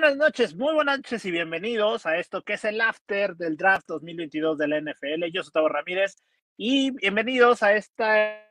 buenas noches, muy buenas noches y bienvenidos a esto que es el after del draft 2022 de la NFL. Yo soy Tavo Ramírez y bienvenidos a este,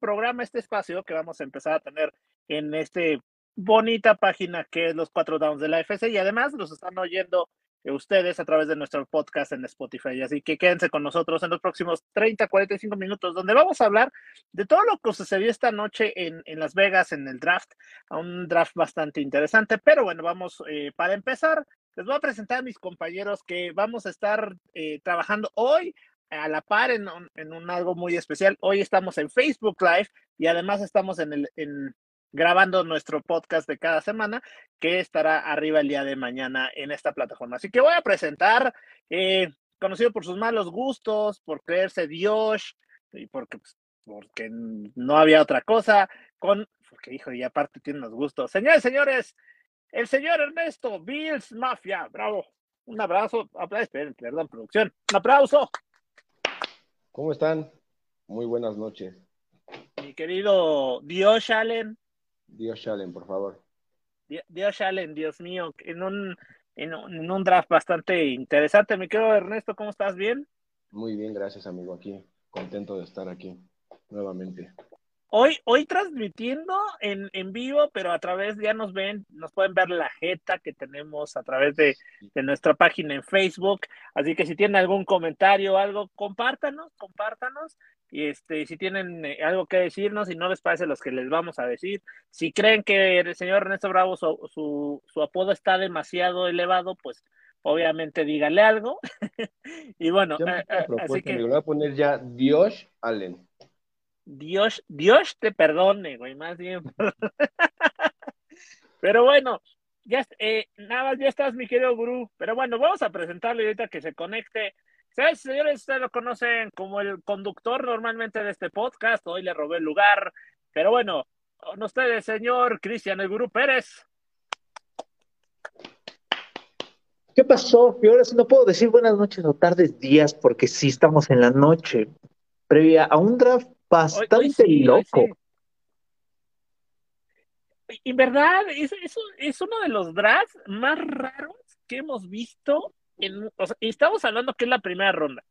programa, este espacio que vamos a empezar a tener en este bonita página que es los cuatro downs de la FC y además los están oyendo ustedes a través de nuestro podcast en Spotify. Así que quédense con nosotros en los próximos 30, 45 minutos, donde vamos a hablar de todo lo que sucedió esta noche en, Las Vegas en el draft, un draft bastante interesante. Pero bueno, vamos, eh, para empezar, les voy a presentar a mis compañeros que vamos a estar eh, trabajando hoy a la par en, un algo muy especial. Hoy estamos en Facebook Live y además estamos en el, grabando nuestro podcast de cada semana, que estará arriba el día de mañana en esta plataforma. Así que voy a presentar, eh, conocido por sus malos gustos, por creerse Dios, y porque, pues, porque no había otra cosa, con, porque hijo, y aparte tiene los gustos. Señores, señores, el señor Ernesto Bills Mafia, bravo. Un abrazo, perdón, producción. Un aplauso. ¿Cómo están? Muy buenas noches. Mi querido Dios Allen. Dios Allen, por favor. Dios Allen, Dios mío, en un, en un, draft bastante interesante. Me quedo Ernesto, ¿cómo estás? ¿Bien? Muy bien, gracias, amigo. Aquí, contento de estar aquí nuevamente. Hoy, hoy transmitiendo en, en vivo, pero a través, ya nos ven, nos pueden ver la jeta que tenemos a través de, de nuestra página en Facebook. Así que si tienen algún comentario o algo, compártanos, compártanos. Y este, si tienen eh, algo que decirnos, y no les parece los que les vamos a decir, si creen que el señor Ernesto Bravo, su, su, apodo está demasiado elevado, pues obviamente dígale algo. y bueno, eh, eh, así que. Me voy a poner ya Dios Allen. Dios, Dios te perdone, güey, más bien. Pero bueno, ya, eh, nada, ya estás, mi querido gurú. Pero bueno, vamos a presentarle ahorita que se conecte. ¿Sabes, señores? Ustedes lo conocen como el conductor normalmente de este podcast. Hoy le robé el lugar. Pero bueno, con ustedes, señor Cristian, el gurú Pérez. ¿Qué pasó? Y ahora sí no puedo decir buenas noches o tardes, días, porque sí estamos en la noche, previa a un draft bastante loco. En verdad, es, es, uno de los drafts más raros que hemos visto. Y estamos hablando que es la primera ronda.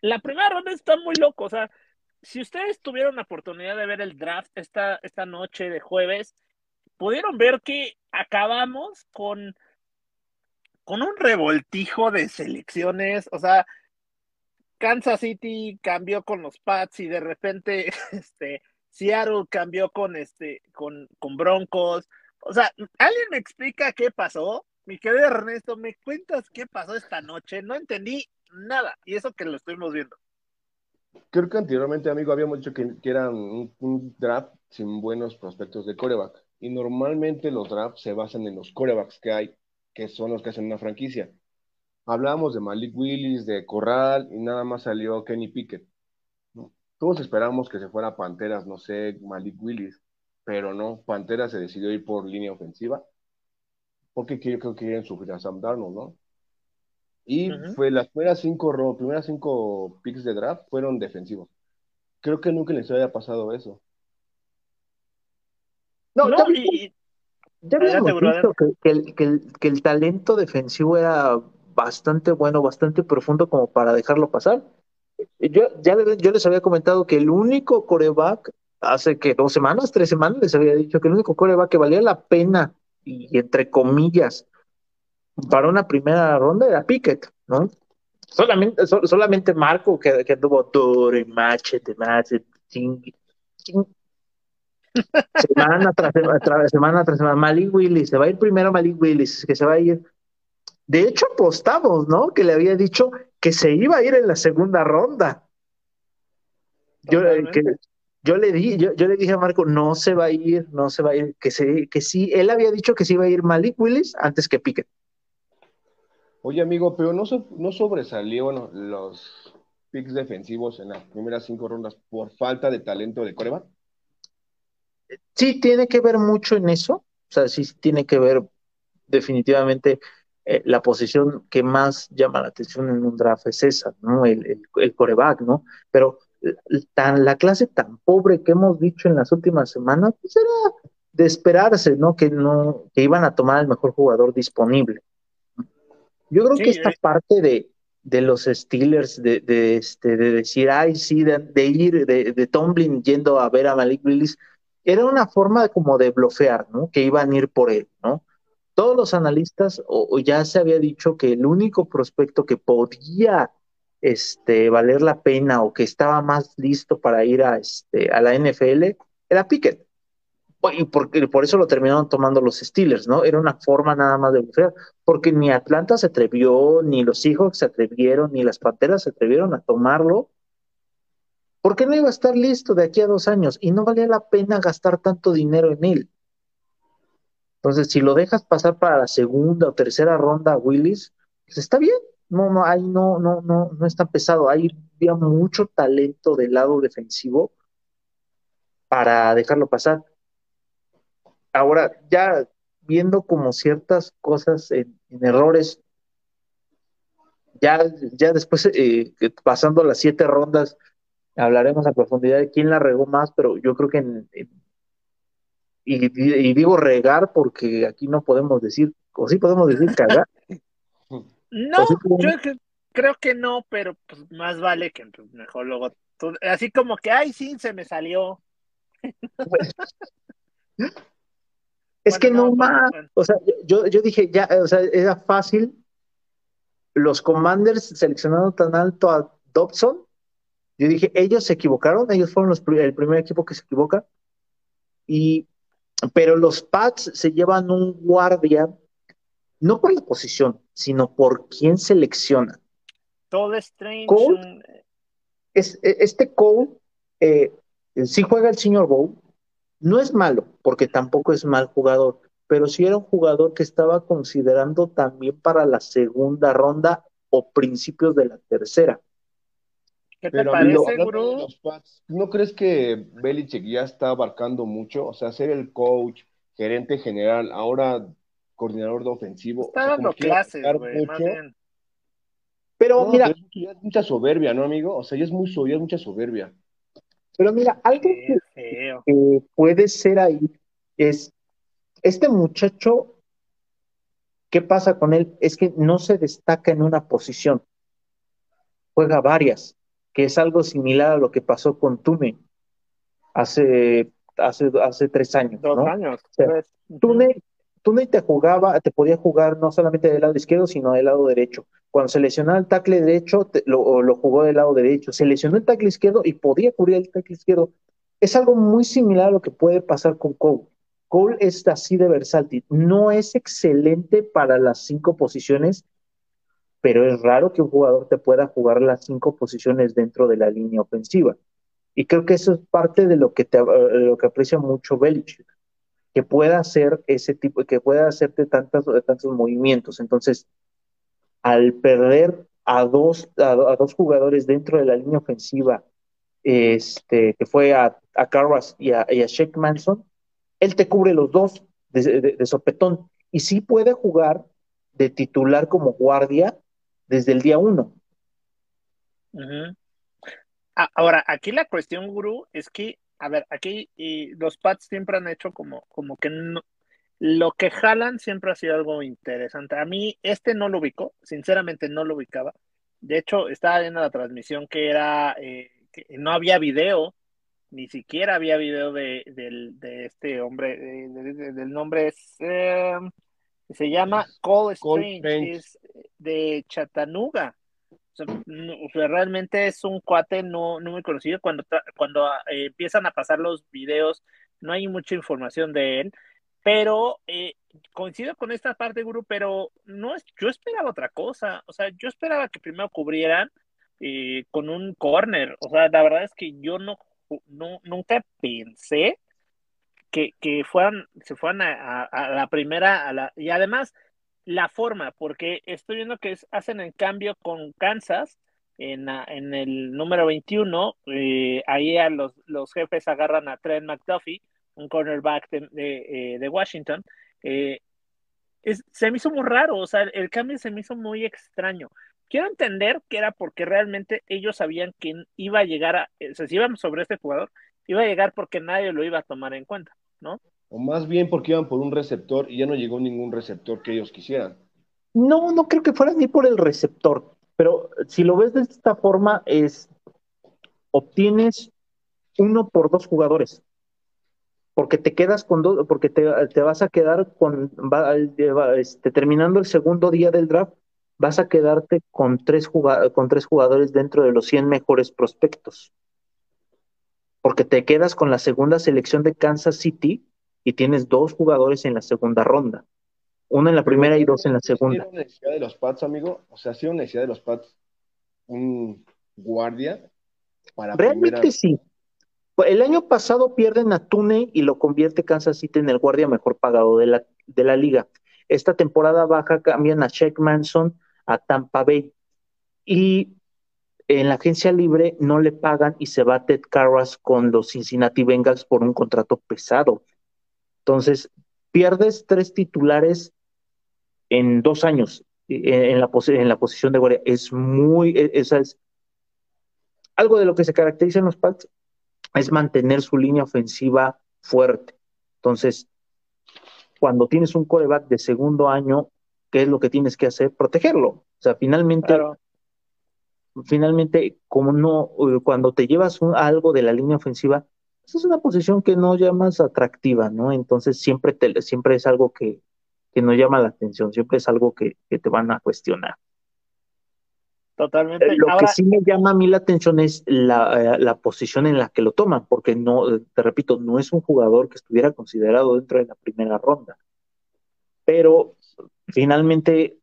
La primera ronda está muy loco. O sea, si ustedes tuvieron la oportunidad de ver el draft esta, esta noche de jueves, pudieron ver que acabamos con, con un revoltijo de selecciones. O sea, Kansas City cambió con los Pats y de repente este Seattle cambió con este con, con Broncos. O sea, ¿alguien me explica qué pasó? Mi querido Ernesto, ¿me cuentas qué pasó esta noche? No entendí nada y eso que lo estuvimos viendo. Creo que anteriormente, amigo, habíamos dicho que, que era un, un, draft sin buenos prospectos de coreback. Y normalmente los drafts se basan en los corebacks que hay, que son los que hacen una franquicia. Hablábamos de Malik Willis, de Corral, y nada más salió Kenny Pickett. Todos esperamos que se fuera Panteras, no sé, Malik Willis, pero no, Panteras se decidió ir por línea ofensiva, porque yo creo que quieren sufrir a Sam Darnold, ¿no? Y fue las primeras cinco, primeras cinco picks de draft fueron defensivos. Creo que nunca les había pasado eso. No, ya, habíamos visto que, que el talento defensivo era bastante bueno, bastante profundo como para dejarlo pasar. Yo, ya yo les había comentado que el único coreback, hace que dos semanas, tres semanas, les había dicho que el único coreback que valía la pena, y entre comillas, para una primera ronda era Pickett, ¿no? Solamente, solamente Marco, que, que anduvo duro y machete, machete, semana tras semana, semana tras semana, Malik Willis, se va a ir primero Malik Willis, que se va a ir de hecho, apostamos, ¿no? Que le había dicho que se iba a ir en la segunda ronda. Yo, eh, yo le di, yo, le dije a Marco, no se va a ir, no se va a ir, que, se, que sí, él había dicho que se iba a ir Malik Willis antes que Pickett. Oye, amigo, pero no, no sobresalió los picks defensivos en las primeras cinco rondas por falta de talento de coreback. Sí, tiene que ver mucho en eso. O sea, sí tiene que ver definitivamente eh, la posición que más llama la atención en un draft es esa, ¿no? El, el, coreback, ¿no? Pero tan, la clase tan pobre que hemos dicho en las últimas semanas, pues era de esperarse, ¿no? Que no, que iban a tomar el mejor jugador disponible. Yo creo que esta eh. parte de, de los Steelers, de, de, este, de decir, ay, sí, de, ir, de, de Tomlin yendo a ver a Malik Willis, era una forma como de blofear, ¿no? Que iban a ir por él, ¿no? Todos los analistas, o, ya se había dicho que el único prospecto que podía este, valer la pena o que estaba más listo para ir a, este, a la NFL era Pickett. Y por, por eso lo terminaron tomando los Steelers, ¿no? Era una forma nada más de blofear, porque ni Atlanta se atrevió, ni los Seahawks se atrevieron, ni las Panteras se atrevieron a tomarlo, porque no iba a estar listo de aquí a dos años y no valía la pena gastar tanto dinero en él. Entonces, si lo dejas pasar para la segunda o tercera ronda, Willis, pues está bien. No, no, ahí no, no, no, no es tan pesado. Ahí había mucho talento del lado defensivo para dejarlo pasar. Ahora, ya viendo como ciertas cosas en, errores, ya, ya después, eh, pasando las siete rondas, hablaremos a profundidad de quién la regó más, pero yo creo que en, y, digo regar porque aquí no podemos decir, o sí podemos decir cagar. No, yo creo que no, pero pues más vale que pues, mejor luego, así como que, ay, sí, se me salió. es que no, más, o sea, yo, yo dije, ya, o sea, era fácil. Los Commanders seleccionando tan alto a Dobson, yo dije, ellos se equivocaron, ellos fueron los, el primer equipo que se equivoca. Y pero los Pats se llevan un guardia, no por la posición, sino por quién selecciona. Todo Strange. es, e, este Cole, eh, si juega el señor Bowl, no es malo, porque tampoco es mal jugador, pero sí era un jugador que estaba considerando también para la segunda ronda o principios de la tercera. ¿Qué te parece, Guru? ¿No crees que Belichick ya está abarcando mucho? O sea, ser el coach, gerente general, ahora coordinador de ofensivo. Está dando clases, güey, más bien. Pero mira. ya es mucha soberbia, ¿no, amigo? O sea, ya es, muy, ya es mucha soberbia. Pero mira, algo que, puede ser ahí es este muchacho, ¿qué pasa con él? Es que no se destaca en una posición, juega varias que es algo similar a lo que pasó con Tune hace, hace, hace tres años. Dos años. Tune, te jugaba, te podía jugar no solamente del lado izquierdo, sino del lado derecho. Cuando se el tackle derecho, lo, lo, jugó del lado derecho. Se lesionó el tackle izquierdo y podía cubrir el tackle izquierdo. Es algo muy similar a lo que puede pasar con Cole. Cole es así de versátil. No es excelente para las cinco posiciones, pero es raro que un jugador te pueda jugar las cinco posiciones dentro de la línea ofensiva. Y creo que eso es parte de lo que, te, lo que aprecia mucho Belichick, que pueda hacer ese tipo, que pueda hacerte tantos, tantos movimientos. Entonces, al perder a dos, a, dos jugadores dentro de la línea ofensiva, este, que fue a, a Carras y a, y Sheik Manson, él te cubre los dos de, de sopetón. Y sí puede jugar de titular como guardia desde el día uno. Ahora, aquí la cuestión, Guru, es que, a ver, aquí y los Pats siempre han hecho como, como que no, lo que jalan siempre ha sido algo interesante. A mí, este no lo ubicó, sinceramente no lo ubicaba. De hecho, estaba viendo la transmisión que era, eh, que no había video, ni siquiera había video de, este hombre, del nombre es, eh, se llama Cole Strange, es de Chattanooga. O sea, realmente es un cuate no, no muy conocido. Cuando, cuando eh, empiezan a pasar los videos, no hay mucha información de él. Pero eh, coincido con esta parte, Guru, pero no es, yo esperaba otra cosa. O sea, yo esperaba que primero cubrieran eh, con un corner. O sea, la verdad es que yo no, no nunca pensé que, que fueran, se fueran a, la primera, a la, y además la forma, porque estoy viendo que hacen el cambio con Kansas en, el número 21, eh, ahí a los, jefes agarran a Trent McDuffie, un cornerback de, eh, Washington, eh, es, se me hizo muy raro, o sea, el cambio se me hizo muy extraño. Quiero entender que era porque realmente ellos sabían que iba a llegar a, o sea, si íbamos sobre este jugador, iba a llegar porque nadie lo iba a tomar en cuenta, ¿no? O más bien porque iban por un receptor y ya no llegó ningún receptor que ellos quisieran. No, no creo que fuera ni por el receptor, pero si lo ves de esta forma es, obtienes uno por dos jugadores, porque te quedas con dos, porque te, vas a quedar con, este, terminando el segundo día del draft, vas a quedarte con tres, con tres jugadores dentro de los 100 mejores prospectos. Porque te quedas con la segunda selección de Kansas City y tienes dos jugadores en la segunda ronda. Uno en la primera y dos en la segunda. ¿Ha necesidad de los Pats, amigo? O sea, ¿ha sido necesidad de los Pats un guardia para Realmente sí. El año pasado pierden a Tune y lo convierte Kansas City en el guardia mejor pagado de la, de la liga. Esta temporada baja cambian a Shaq Manson a Tampa Bay. Y en la agencia libre no le pagan y se va Ted Carras con los Cincinnati Bengals por un contrato pesado. Entonces, pierdes tres titulares en dos años en la, en la posición de guardia. Es muy, e, esa es algo de lo que se caracteriza en los Pats, es mantener su línea ofensiva fuerte. Entonces, cuando tienes un coreback de segundo año, ¿qué es lo que tienes que hacer? Protegerlo. O sea, finalmente, finalmente, como no, eh, cuando te llevas algo de la línea ofensiva, es una posición que no llamas atractiva, ¿no? Entonces siempre te, siempre es algo que, que no llama la atención, siempre es algo que, te van a cuestionar. Totalmente. Lo que sí me llama a mí la atención es la, eh, la, posición en la que lo toman, porque no, te repito, no es un jugador que estuviera considerado dentro de la primera ronda. Pero finalmente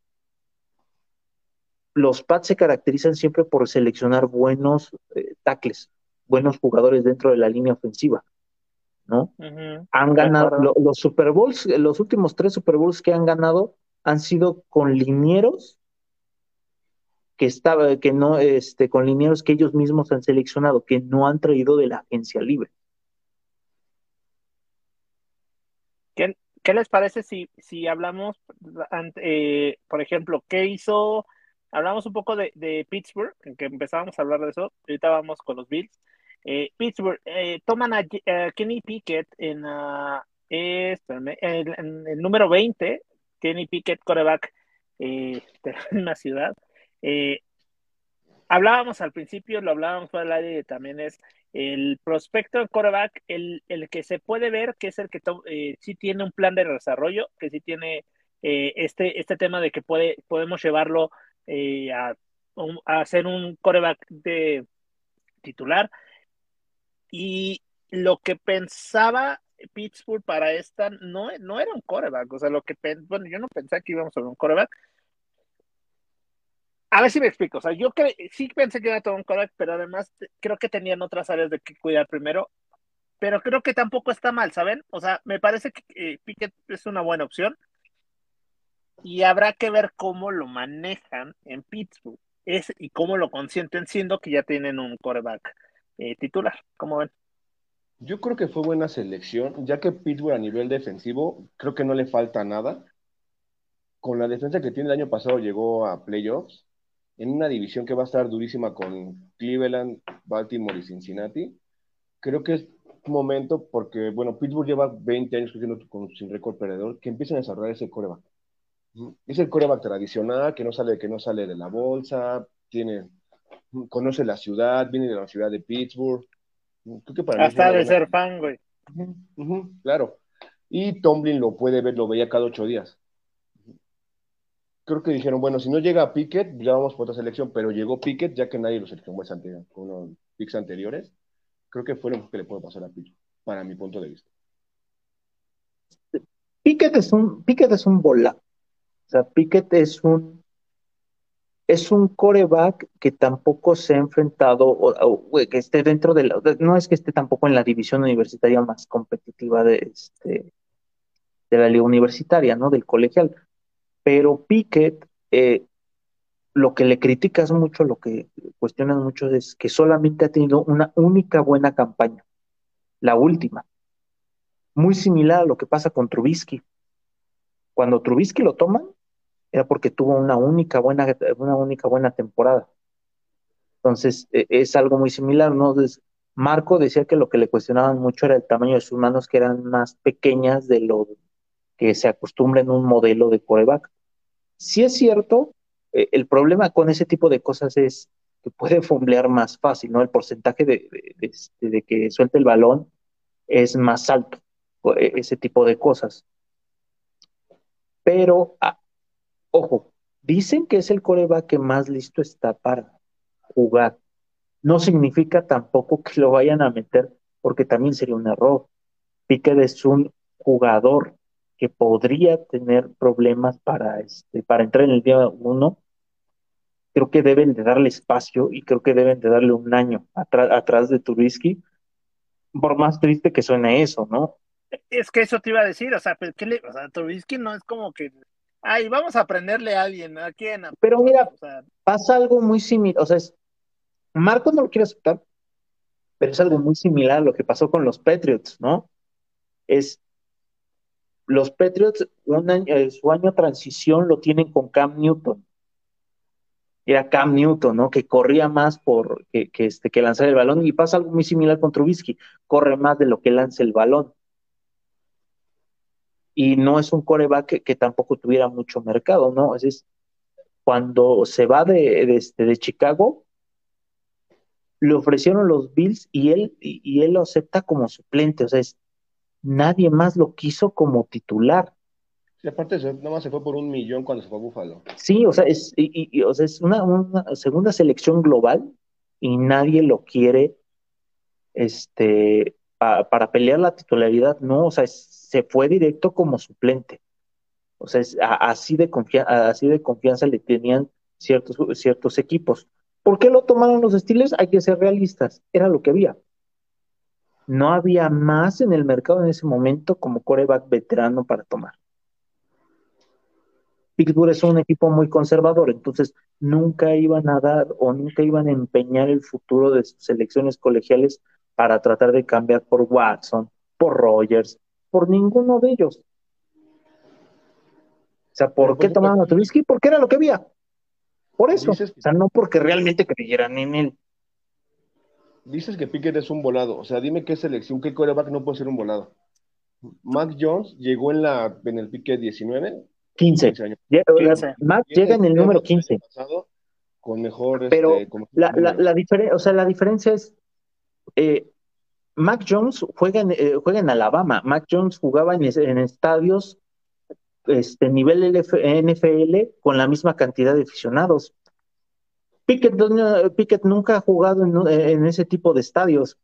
los Pats se caracterizan siempre por seleccionar buenos eh, tackles, buenos jugadores dentro de la línea ofensiva, ¿no? Han ganado los Super Bowls, los últimos tres Super Bowls que han ganado han sido con linieros que estaba, que no, este, con linieros que ellos mismos han seleccionado, que no han traído de la agencia libre. ¿Qué les parece si, si hablamos, eh, por ejemplo, qué hizo, hablamos un poco de, Pittsburgh, en que empezábamos a hablar de eso, ahorita vamos con los Bills. Eh, Pittsburgh, eh, toman a, Kenny Pickett en, el, número 20, Kenny Pickett, coreback de la ciudad. hablábamos al principio, lo hablábamos fuera del aire, también es el prospecto de quarterback, el, el, que se puede ver que es el que eh, sí tiene un plan de desarrollo, que sí tiene eh, este, este tema de que puede, podemos llevarlo eh, a, a, hacer un quarterback de titular. Y lo que pensaba Pittsburgh para esta no, no era un quarterback, o sea, lo que, bueno, yo no pensaba que íbamos a ver un quarterback, a ver si me explico. O sea, yo sí pensé que iba a tomar un quarterback, pero además creo que tenían otras áreas de que cuidar primero. Pero creo que tampoco está mal, ¿saben? O sea, me parece que eh, Pickett es una buena opción. Y habrá que ver cómo lo manejan en Pittsburgh. Es, y cómo lo consienten siendo que ya tienen un quarterback eh, titular. ¿Cómo ven? Yo creo que fue buena selección, ya que Pittsburgh a nivel defensivo creo que no le falta nada. Con la defensa que tiene el año pasado llegó a playoffs en una división que va a estar durísima con Cleveland, Baltimore y Cincinnati. Creo que es momento porque, bueno, Pittsburgh lleva 20 años con, sin récord perdedor, que empiecen a desarrollar ese coreback. Es el coreback tradicional, que no sale, que no sale de la bolsa, tiene, conoce la ciudad, viene de la ciudad de Pittsburgh. Hasta de ser fan, güey. claro. Y Tomlin lo puede ver, lo veía cada ocho días creo que dijeron, bueno, si no llega Pickett, ya vamos por otra selección, pero llegó Pickett, ya que nadie lo seleccionó con los picks anteriores. Creo que fue lo que le puede pasar a Pickett, para mi punto de vista. Pickett es un, Pickett es un bola. O sea, Pickett es un es un coreback que tampoco se ha enfrentado, o, que esté dentro de la, no es que esté tampoco en la división universitaria más competitiva de este de la liga universitaria, ¿no? Del colegial pero Pickett, eh, lo que le criticas mucho, lo que cuestionan mucho es que solamente ha tenido una única buena campaña, la última. Muy similar a lo que pasa con Trubisky. Cuando Trubisky lo toman, era porque tuvo una única buena, una única buena temporada. Entonces, e, es algo muy similar, ¿no? Marco decía que lo que le cuestionaban mucho era el tamaño de sus manos, que eran más pequeñas de lo que se acostumbra en un modelo de coreback. Si es cierto, eh, el problema con ese tipo de cosas es que puede fumblear más fácil, ¿no? El porcentaje de, este, de, que suelte el balón es más alto, e, ese tipo de cosas. Pero, ojo, dicen que es el coreback que más listo está para jugar. No significa tampoco que lo vayan a meter, porque también sería un error. Piquet es un jugador que podría tener problemas para, este, para entrar en el día uno, creo que deben de darle espacio y creo que deben de darle un año atrás de Trubisky, por más triste que suene eso, ¿no? Es que eso te iba a decir, o sea, ¿qué le, o sea Trubisky no es como que, ay, vamos a aprenderle a alguien, ¿a quién? Pero mira, pasa algo muy similar, o sea, es, Marco no lo quiere aceptar, pero es algo muy similar a lo que pasó con los Patriots, ¿no? Es, los Patriots, un año, eh, su año de transición lo tienen con Cam Newton. Era Cam Newton, ¿no? Que corría más por que, este, que lanzar el balón y pasa algo muy similar con Trubisky. Corre más de lo que lanza el balón. Y no es un coreback que, tampoco tuviera mucho mercado, ¿no? Es, cuando se va de, de, este, de Chicago, le ofrecieron los Bills y él, y, él lo acepta como suplente. O sea, es, nadie más lo quiso como titular. Y aparte, nada más se fue por un millón cuando se fue a Búfalo. Sí, o sea, es, y, o sea, es una, segunda selección global y nadie lo quiere este, para pelear la titularidad, no, o sea, se fue directo como suplente. O sea, es, así, de así de confianza le tenían ciertos, ciertos equipos. ¿Por qué lo tomaron los Steelers? Hay que ser realistas, era lo que había no había más en el mercado en ese momento como coreback veterano para tomar. Pittsburgh es un equipo muy conservador, entonces nunca iban a dar o nunca iban a empeñar el futuro de sus selecciones colegiales para tratar de cambiar por Watson, por Rogers, por ninguno de ellos. O sea, ¿por qué tomaron a Trubisky? Porque era lo que había. Por eso. O sea, no porque realmente creyeran en él dices que Pickett es un volado. O sea, dime qué selección, qué coreback no puede ser un volado. Mac Jones llegó en, la, en el Pickett 19. 15. Mac llega en el número 15. con mejor. Pero este, la, la, o sea, la diferencia es. Eh, Mac Jones juega en, eh, juega en Alabama. Mac Jones jugaba en, en estadios este, nivel NFL con la misma cantidad de aficionados. Pickett, nunca ha jugado en, ese tipo de estadios.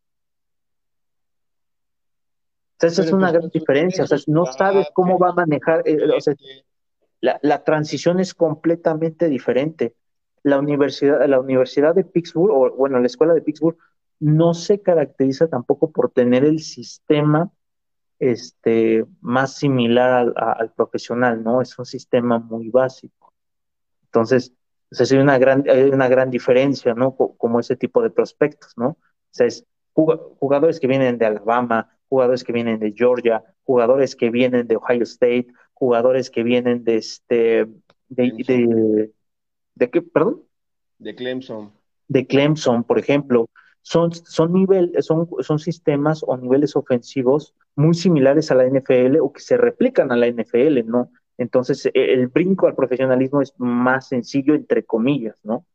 esa es una gran diferencia. O sea, no sabes cómo va a manejar. Eh, la, transición es completamente diferente. La universidad, la universidad de Pittsburgh, o bueno, la escuela de Pittsburgh, no se caracteriza tampoco por tener el sistema este, más similar al, al profesional, ¿no? Es un sistema muy básico. Entonces, o sea, hay una gran, hay una gran diferencia, ¿no? Como ese tipo de prospectos, ¿no? O sea, es jugadores que vienen de Alabama, jugadores que vienen de Georgia, jugadores que vienen de Ohio State, jugadores que vienen de este, de, de, qué, perdón? De Clemson. De Clemson, por ejemplo. Son, son, son, son sistemas o niveles ofensivos muy similares a la NFL o que se replican a la NFL, ¿no? Entonces, e, el brinco al profesionalismo es más sencillo, entre comillas, ¿no?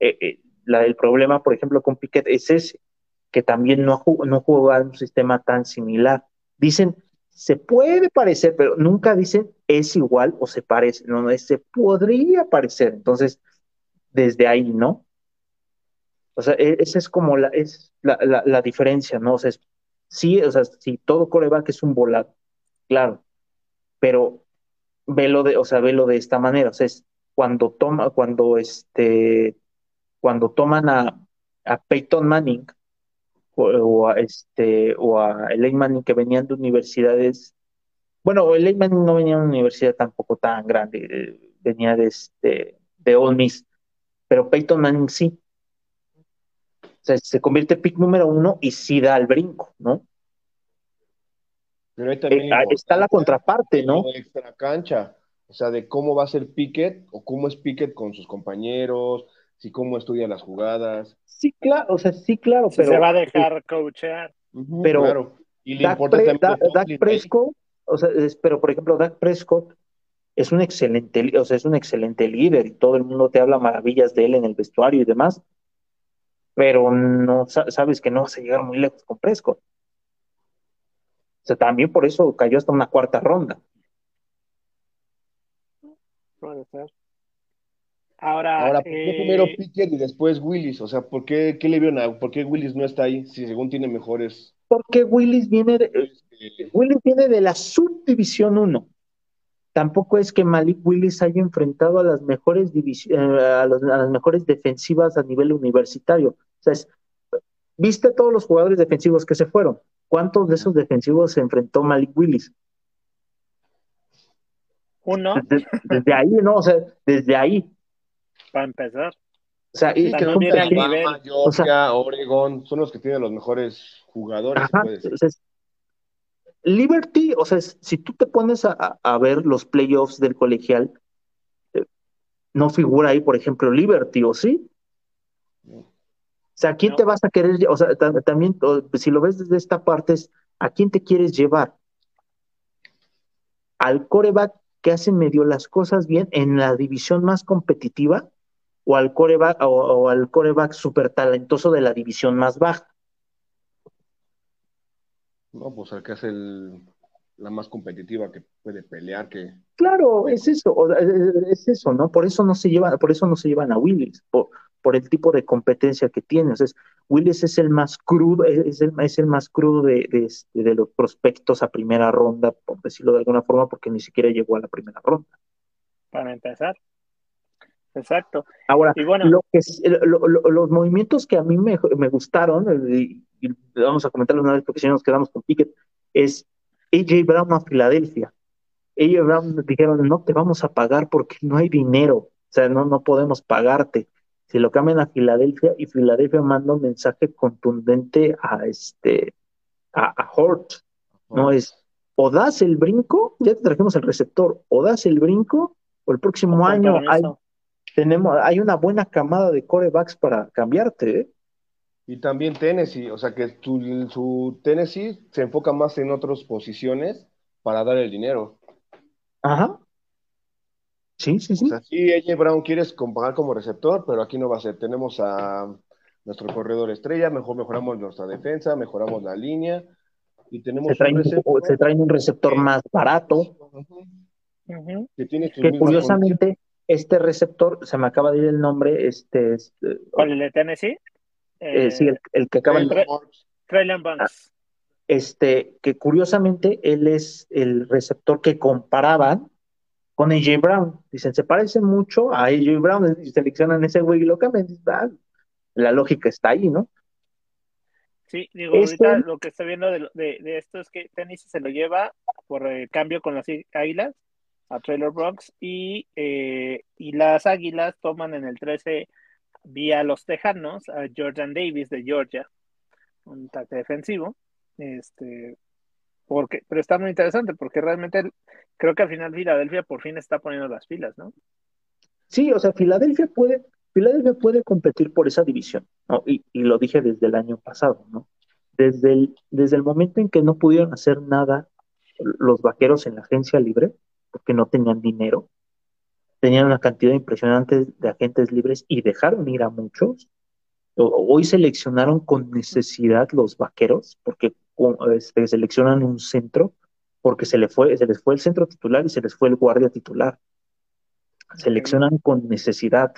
Eh, eh, la, el problema, por ejemplo, con Piquet es ese, que también no, no juega un sistema tan similar. Dicen, se puede parecer, pero nunca dicen es igual o se parece, no, se podría parecer. Entonces, desde ahí, ¿no? O sea, e, esa es como la, es la, la, diferencia, ¿no? O sea, sí, o sea, si todo coreback es un volado, claro, pero velo de, o sea, velo de esta manera, o sea, es cuando toma, cuando este, cuando toman a, a Peyton Manning o, a este, o a Elaine Manning que venían de universidades, bueno, Elaine Manning no venía de una universidad tampoco tan grande, eh, venía de este, de Ole Miss, pero Peyton Manning sí. O sea, se convierte en pick número uno y sí da el brinco, ¿no? Pero ahí también eh, está la contraparte, ¿no? Extra cancha, o sea, de cómo va a ser Pickett o cómo es Pickett con sus compañeros, si cómo estudia las jugadas. Sí, claro, o sea, sí, claro, pero... Se va a dejar coachear. pero claro. y le Dak, Prescott, o sea, pero por ejemplo, Dak Prescott es un excelente, o sea, es un excelente líder y todo el mundo te habla maravillas de él en el vestuario y demás, pero no sabes que no vas a llegar muy lejos con Prescott. O sea, también por eso cayó hasta una cuarta ronda. Puede ser. Ahora, Ahora ¿por qué eh, primero Pickett y después Willis? O sea, ¿por qué, qué le vieron a, por qué Willis no está ahí si según tiene mejores? Porque Willis viene de, este, Willis viene de la subdivisión 1. Tampoco es que Malik Willis haya enfrentado a las mejores eh, a, las mejores defensivas a nivel universitario. O sea, viste todos los jugadores defensivos que se fueron. ¿Cuántos de esos defensivos se enfrentó Malik Willis? Uno. desde ahí, ¿no? O sea, desde ahí para empezar. O sea, y que Alabama, Georgia, Oregon, son los que tienen los mejores jugadores. Liberty, o sea, si tú te pones a, a ver los playoffs del colegial, eh, no figura ahí, por ejemplo, Liberty, ¿o sí? O sea, ¿a quién te vas a querer? O sea, también, si lo ves desde esta parte, es ¿a quién te quieres llevar? ¿Al coreback que hace medio las cosas bien en la división más competitiva? o al coreback, o, al coreback súper talentoso de la división más baja. No, pues al que hace la más competitiva que puede pelear que claro es eso es eso no por eso no se llevan por eso no se llevan a Willis por, por el tipo de competencia que tiene o sea, Willis es el más crudo es el, es el más crudo de, de, este, de, los prospectos a primera ronda por decirlo de alguna forma porque ni siquiera llegó a la primera ronda. Para empezar. Exacto. Ahora, lo que, los movimientos que a mí me, gustaron, y, vamos a comentarlo una vez porque si no nos quedamos con Pickett, es AJ Brown a Filadelfia. AJ Brown dijeron, no te vamos a pagar porque no hay dinero, o sea, no, no podemos pagarte. Si lo cambian a Filadelfia y Filadelfia manda un mensaje contundente a este a, a Hort, no es o das el brinco, ya te trajimos el receptor, o das el brinco, o el próximo año hay, tenemos, hay una buena camada de corebacks para cambiarte. ¿eh? Y también Tennessee, o sea que tu, su Tennessee se enfoca más en otras posiciones para dar el dinero. Ajá. Sí, sí, sí. O sea, sí, AJ Brown quieres comparar como receptor, pero aquí no va a ser. Tenemos a nuestro corredor estrella, mejor mejoramos nuestra defensa, mejoramos la línea y tenemos se traen, un, se traen un receptor más barato. Que, tiene que curiosamente, este receptor, se me acaba de ir el nombre, este... este ¿Cuál, el de Tennessee? Eh, sí, el, que acaba de... Traylon Banks. Ah, este, que curiosamente él es el receptor que comparaban con AJ Brown. Dicen, se parece mucho a AJ Brown, y seleccionan ese güey y lo cambian. Ah, la lógica está ahí, ¿no? Sí, digo, este ahorita lo que estoy viendo de, de, esto es que Tennessee se lo lleva por el cambio con las Águilas a Trailer Bronx y, eh, y las Águilas toman en el 13 vía los Tejanos a Jordan Davis de Georgia, un ataque defensivo. Este, porque, pero está muy interesante porque realmente creo que al final Filadelfia por fin está poniendo las filas, ¿no? Sí, o sea, Filadelfia puede, Filadelfia puede competir por esa división, ¿no? Y, y lo dije desde el año pasado, ¿no? Desde el, desde el momento en que no pudieron hacer nada los vaqueros en la agencia libre, porque no tenían dinero, tenían una cantidad impresionante de agentes libres y dejaron ir a muchos. Hoy seleccionaron con necesidad los vaqueros, porque este, seleccionan un centro, porque se, le fue, se les fue el centro titular y se les fue el guardia titular. Seleccionan con necesidad.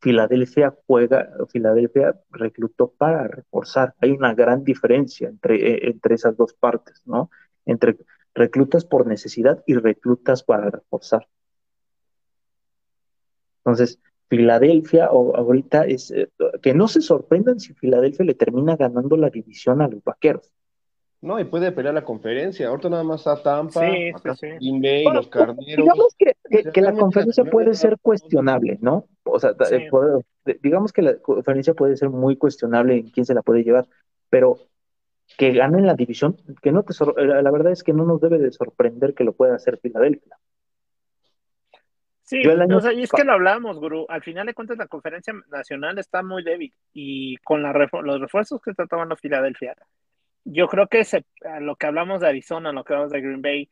Filadelfia juega, Filadelfia reclutó para reforzar. Hay una gran diferencia entre, eh, entre esas dos partes, ¿no? Entre reclutas por necesidad y reclutas para reforzar. Entonces, Filadelfia o ahorita es eh, que no se sorprendan si Filadelfia le termina ganando la división a los vaqueros. No, y puede pelear la conferencia. Ahorita nada más a Tampa, sí, los carneros. Digamos que, la conferencia puede ser cuestionable, ¿no? O sea, eh, digamos que la conferencia puede ser muy cuestionable en quién se la puede llevar, pero que ganen la división, que no te la verdad es que no nos debe de sorprender que lo pueda hacer Filadelfia. Sí, o sea, y es que lo hablamos, Guru. Al final de cuentas, la conferencia nacional está muy débil y con la los refuerzos que está tomando Filadelfia, yo creo que se, lo que hablamos de Arizona, lo que hablamos de Green Bay,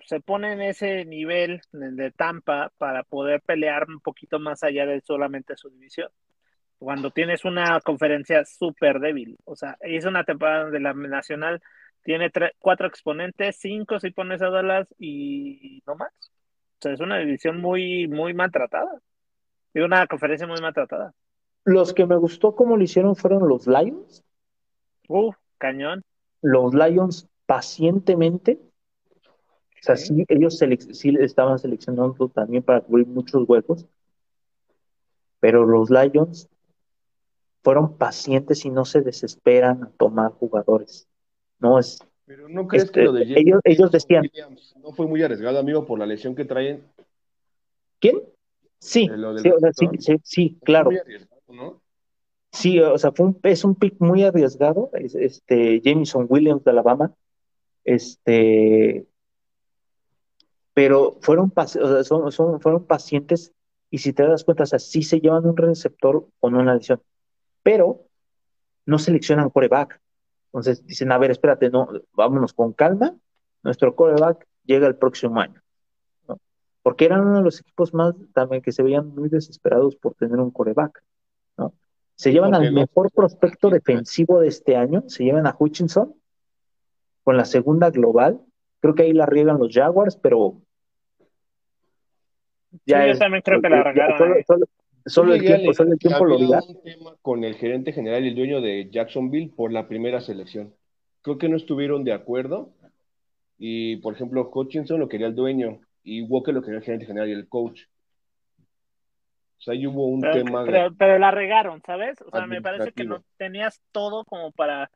se pone en ese nivel de Tampa para poder pelear un poquito más allá de solamente su división. Cuando tienes una conferencia súper débil, o sea, es una temporada donde la nacional tiene cuatro exponentes, cinco si pones a Dallas y no más. O sea, es una división muy, muy maltratada. Es una conferencia muy maltratada. Los que me gustó como lo hicieron fueron los Lions. Uh, cañón. Los Lions pacientemente. O sea, sí, ellos sí estaban seleccionando también para cubrir muchos huecos. Pero los Lions fueron pacientes y no se desesperan a tomar jugadores. No es, pero no crees que este, lo de ellos, ellos decían. no fue muy arriesgado, amigo, por la lesión que traen. ¿Quién? Sí, sí, sí, claro. Sí, o sea, fue un, es un pick muy arriesgado. Este, Jameson Williams de Alabama. Este. Pero fueron, son, son, fueron pacientes y si te das cuenta, o sea, sí se llevan un receptor con una lesión, pero no seleccionan coreback. Entonces dicen, a ver, espérate, no, vámonos con calma, nuestro coreback llega el próximo año. Porque eran uno de los equipos más también que se veían muy desesperados por tener un coreback. ¿no? Se llevan al mejor prospecto defensivo de este año, se llevan a Hutchinson con la segunda global. Creo que ahí la riegan los Jaguars, pero ya yo también creo que la regaron. Solo el tiempo, solo el tiempo lo dirá. un tema con el gerente general y el dueño de Jacksonville por la primera selección. Creo que no estuvieron de acuerdo. Y, por ejemplo, Hutchinson lo quería el dueño y Walker lo quería el gerente general y el coach. O sea, ahí hubo un tema. Pero, la regaron, ¿sabes? O sea, me parece que no tenías todo como para.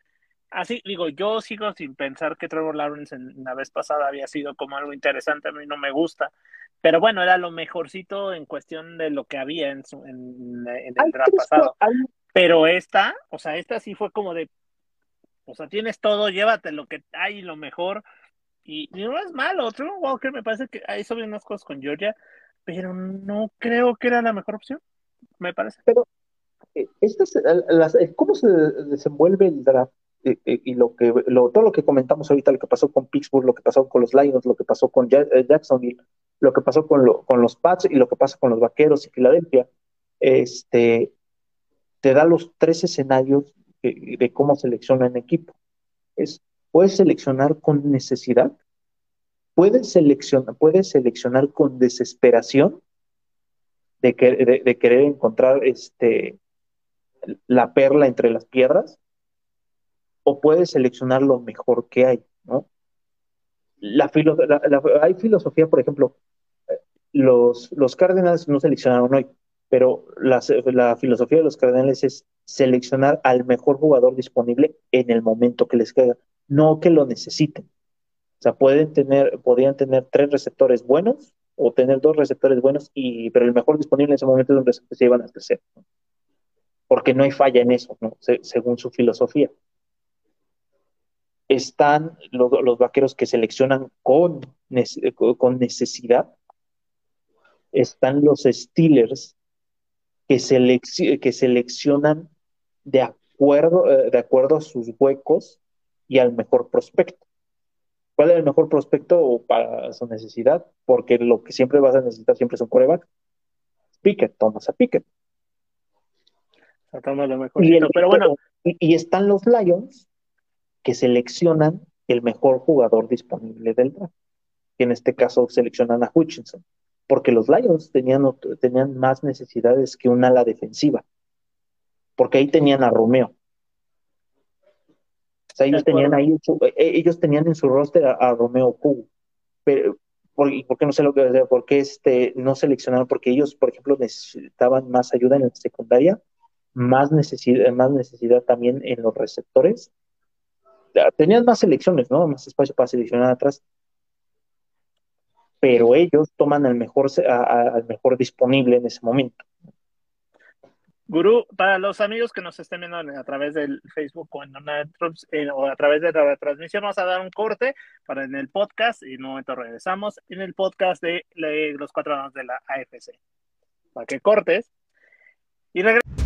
Así, digo, yo sigo sin pensar que Trevor Lawrence en la vez pasada había sido como algo interesante. A mí no me gusta pero bueno, era lo mejorcito en cuestión de lo que había en, en, el draft pasado. Pero esta, o sea, esta sí fue como de, o sea, tienes todo, llévate lo que hay, lo mejor. Y, no es malo, otro Walker me parece que hizo bien unas cosas con Georgia, pero no creo que era la mejor opción, me parece. Pero, eh, estas, las, ¿cómo se desenvuelve el draft? Eh, eh, y lo que todo lo que comentamos ahorita, lo que pasó con Pittsburgh, lo que pasó con los Lions, lo que pasó con Jacksonville, lo que pasó con, los Pats y lo que pasa con los Vaqueros y Filadelfia, este, te da los tres escenarios de, cómo seleccionan equipo. Es, puedes seleccionar con necesidad, puedes seleccionar, puedes seleccionar con desesperación de, de, querer encontrar este, la perla entre las piedras, o puedes seleccionar lo mejor que hay, ¿no? La, hay filosofía, por ejemplo, los, los Cardinals no seleccionaron hoy, pero la, filosofía de los Cardenales es seleccionar al mejor jugador disponible en el momento que les caiga, no que lo necesiten. O sea, pueden tener, podrían tener tres receptores buenos o tener dos receptores buenos, y, pero el mejor disponible en ese momento es un receptor que se llevan a crecer. Porque no hay falla en eso, según su filosofía. Están los, los vaqueros que seleccionan con, con necesidad están los Steelers que, que seleccionan de acuerdo, eh, de acuerdo a sus huecos y al mejor prospecto. ¿Cuál es el mejor prospecto para su necesidad? Porque lo que siempre vas a necesitar siempre es un coreback. Pickett, tomas a Pickett. Y, pero bueno. y, están los Lions que seleccionan el mejor jugador disponible del draft. Que en este caso seleccionan a Hutchinson porque los Lions tenían, tenían más necesidades que un ala defensiva, porque ahí tenían a Romeo. O sea, ellos tenían ahí, eh, ellos tenían en su roster a, Romeo Q. Pero, ¿por, qué no sé lo que decir? ¿Por qué este, no seleccionaron? Porque ellos, por ejemplo, necesitaban más ayuda en la secundaria, más necesidad, más necesidad también en los receptores. Tenían más selecciones, ¿no? Más espacio para seleccionar atrás pero ellos toman al mejor, al mejor disponible en ese momento. Gurú, para los amigos que nos estén viendo a través del Facebook o, en eh, o a través de la transmisión, vamos a dar un corte para en el podcast y en un momento regresamos en el podcast de, los cuatro años de la AFC. Para que cortes y regresamos.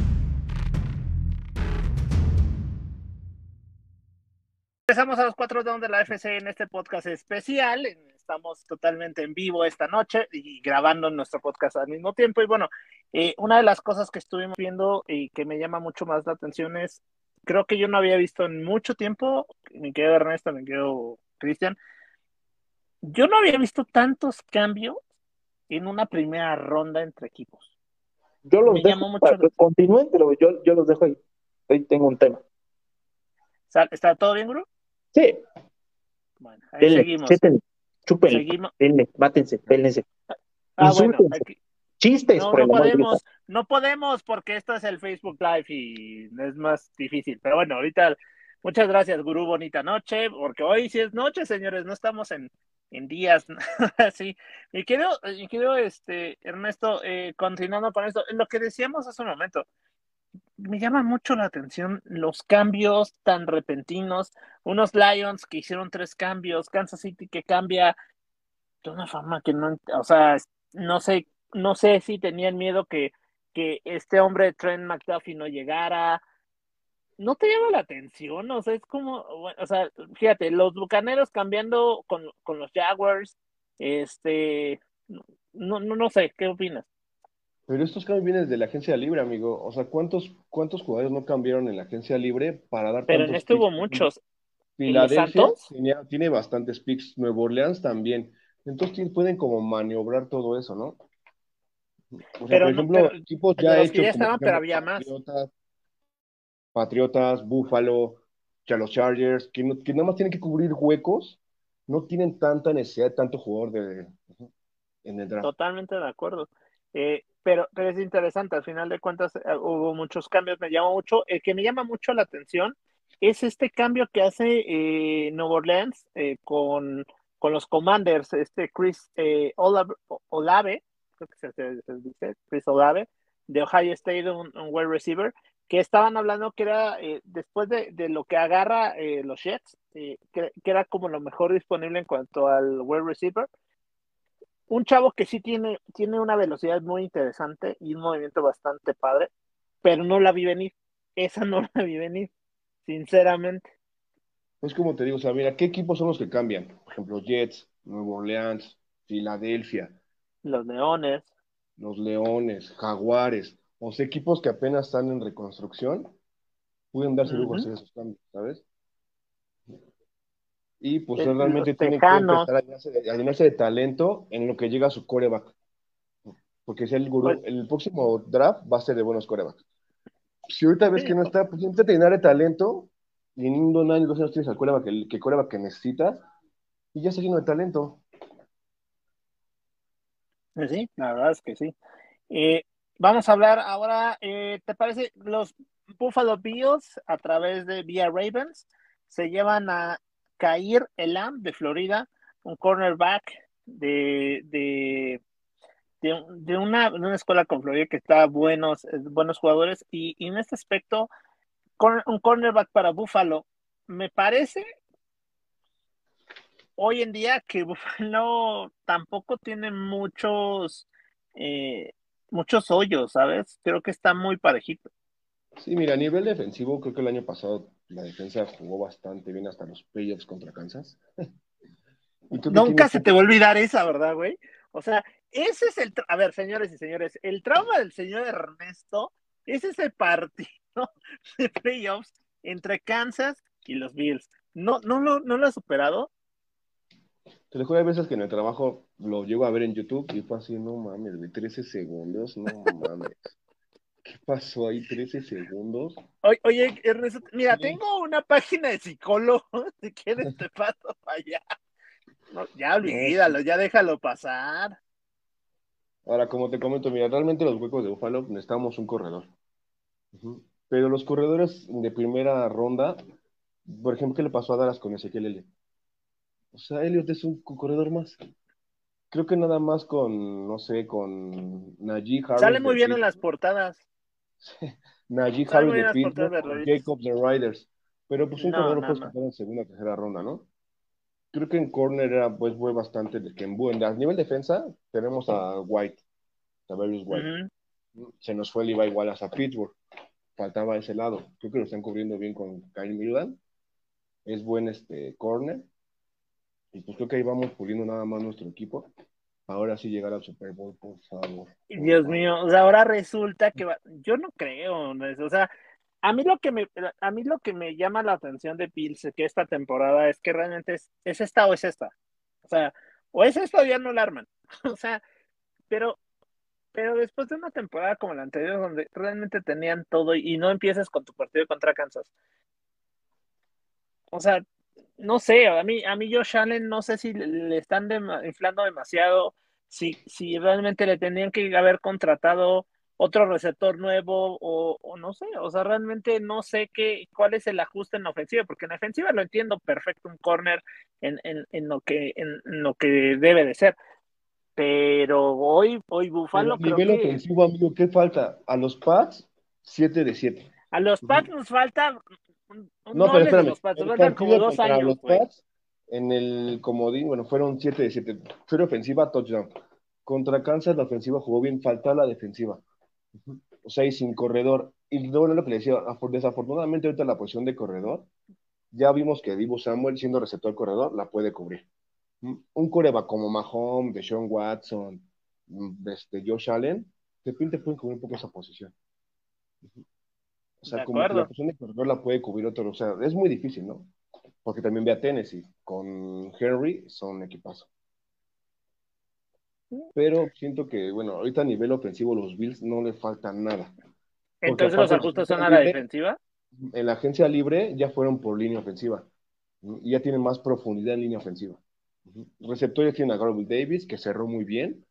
Regresamos a los cuatro downs de la AFC en este podcast especial. Estamos totalmente en vivo esta noche y grabando nuestro podcast al mismo tiempo. Y bueno, eh, una de las cosas que estuvimos viendo y que me llama mucho más la atención es, creo que yo no había visto en mucho tiempo, me quedo Ernesto, me quedo Cristian, yo no había visto tantos cambios en una primera ronda entre equipos. Yo los dejo, mucho continúen, pero yo, yo los dejo ahí. Ahí tengo un tema. ¿Está todo bien, Guru? Sí. Bueno, ahí seguimos. chúpenle, seguimos. Denle, mátense, pélense. Ah, bueno, Chistes, no, no podemos, no podemos porque esto es el Facebook Live y es más difícil. Pero bueno, ahorita, muchas gracias, Gurú, bonita noche, porque hoy sí es noche, señores, no estamos en, en días, sí. Y quiero, y quiero, este, Ernesto, eh, continuando con esto, lo que decíamos hace un momento, me llama mucho la atención los cambios tan repentinos. Unos Lions que hicieron tres cambios, Kansas City que cambia de una forma que no, o sea, no sé, no sé si tenían miedo que, que este hombre Trent McDuffie no llegara. ¿No te llama la atención? O sea, es como, o sea, fíjate, los bucaneros cambiando con, con los Jaguars, este, no, no, no sé, ¿qué opinas? Pero estos cambios vienen de la agencia libre, amigo. O sea, ¿cuántos, cuántos jugadores no cambiaron en la agencia libre para dar Pero en esto hubo muchos. Filadelfia tiene bastantes picks. Nuevo Orleans también. Entonces pueden como maniobrar todo eso, ¿no? O sea, por ejemplo, equipos ya hechos. Ya estaban, pero había más. Patriotas, Patriotas, Buffalo, ya los Chargers, que, que nada más tienen que cubrir huecos, no tienen tanta necesidad de tanto jugador de, en el draft. Totalmente de acuerdo. Eh, pero, pero es interesante, al final de cuentas eh, hubo muchos cambios, me llama mucho, el que me llama mucho la atención es este cambio que hace eh, Nueva Orleans eh, con, con, los Commanders, este Chris eh, Olave, creo que se, dice, Chris Olave, de Ohio State, un wide receiver, que estaban hablando que era, después de, de, lo que agarra los Jets, que, que, era como lo mejor disponible en cuanto al wide receiver, un chavo que sí tiene, tiene una velocidad muy interesante y un movimiento bastante padre, pero no la vi venir. Esa no la vi venir, sinceramente. Es como te digo, o sea, mira, ¿qué equipos son los que cambian? Por ejemplo, Jets, Nuevo Orleans, Filadelfia. Los Leones. Los Leones, Jaguares. O sea, equipos que apenas están en reconstrucción, pueden darse lujo hacer esos cambios, ¿sabes? Y pues realmente tiene que empezar a llenarse, de, talento en lo que llega a su coreback. Porque si el, pues el próximo draft va a ser de buenos corebacks. Si ahorita ves que no está, pues intenta llenar de talento y en un año, dos años tienes al coreback que, que, coreback que necesitas y ya está lleno de talento. Pues sí, la verdad es que sí. Eh, vamos a hablar ahora, eh, ¿te parece? Los Buffalo Bills a través de Via Ravens se llevan a Kair Elam de Florida, un cornerback de, de, de, una, una, escuela con Florida que está buenos, buenos jugadores y, en este aspecto, un cornerback para Buffalo, me parece hoy en día que Buffalo tampoco tiene muchos, eh, muchos hoyos, ¿sabes? Creo que está muy parejito. Sí, mira, a nivel defensivo, creo que el año pasado la defensa jugó bastante bien hasta los playoffs contra Kansas. Nunca se te va a olvidar esa, ¿verdad, güey? O sea, ese es el. A ver, señores y señores, el trauma del señor Ernesto es ese partido de playoffs entre Kansas y los Bills. ¿No, no, lo, no lo ha superado? Te lo juro, hay veces que en el trabajo lo llego a ver en YouTube y fue así, no mames, de 13 segundos, no mames. ¿Qué pasó ahí? 13 segundos. Oye, Ernesto, mira, tengo una página de psicólogo. Si quieres, te paso para allá. ya olvídalo, ya déjalo pasar. Ahora, como te comento, mira, realmente los huecos de Buffalo necesitamos un corredor. Pero los corredores de primera ronda, por ejemplo, ¿qué le pasó a Dallas con Ezequiel Elliott? O sea, Elliott es un corredor más. Creo que nada más con, no sé, con Najee Sale muy bien en las portadas. Najee Harry de Pittsburgh, Jacob de Riders. Pero pues un no, corredor puedes comprar en segunda o tercera ronda, ¿no? Creo que en corner era, pues, fue bastante de que en buen. A nivel defensa, tenemos a White, a White. Se nos fue el Levi Wallace a Pittsburgh. Faltaba ese lado. Creo que lo están cubriendo bien con Kyle Milan. Es buen este corner. Y pues creo que ahí vamos puliendo nada más nuestro equipo. Ahora sí llegar al Super Bowl, por favor. Dios mío, o sea, ahora resulta que va... yo no creo, o sea, a mí lo que me a mí lo que me llama la atención de Bills que esta temporada es que realmente es, es esta o es esta. O sea, o es esta ya no la arman. o sea, pero pero después de una temporada como la anterior donde realmente tenían todo y no empieces con tu partido contra Kansas. O sea, no sé, a mí, a mí Josh Allen no sé si le están inflando demasiado, si, si realmente le tendrían que haber contratado otro receptor nuevo o, no sé, o sea, realmente no sé qué, cuál es el ajuste en la ofensiva, porque en la ofensiva lo entiendo perfecto, un corner en, en, en lo, que, en, lo que debe de ser. Pero hoy, hoy Bufalo. nivel ofensivo, amigo, ¿qué falta? A los Pats, 7 de 7. A los Pats nos falta no, pero espérame. Los Pats, como dos años, los Pats, en el comodín, bueno, fueron 7 de 7. Fue ofensiva, touchdown. Contra Kansas la ofensiva jugó bien, falta la defensiva. O sea, y sin corredor. Y luego lo que le decía, desafortunadamente ahorita la posición de corredor, ya vimos que Divo Samuel, siendo receptor corredor, la puede cubrir. Un coreba como Mahomes, Deshaun Watson, este, Josh Allen, de repente pueden cubrir un poco esa posición. O sea, como que la posición de corredor la puede cubrir otro. O sea, es muy difícil, ¿no? Porque también ve a Tennessee. Con Henry son equipazo. Pero siento que, bueno, ahorita a nivel ofensivo los Bills no le falta nada. Entonces los ajustes son a la defensiva. En la agencia libre ya fueron por línea ofensiva. Y ya tienen más profundidad en línea ofensiva. Receptores tienen a Garvey Davis, que cerró muy bien.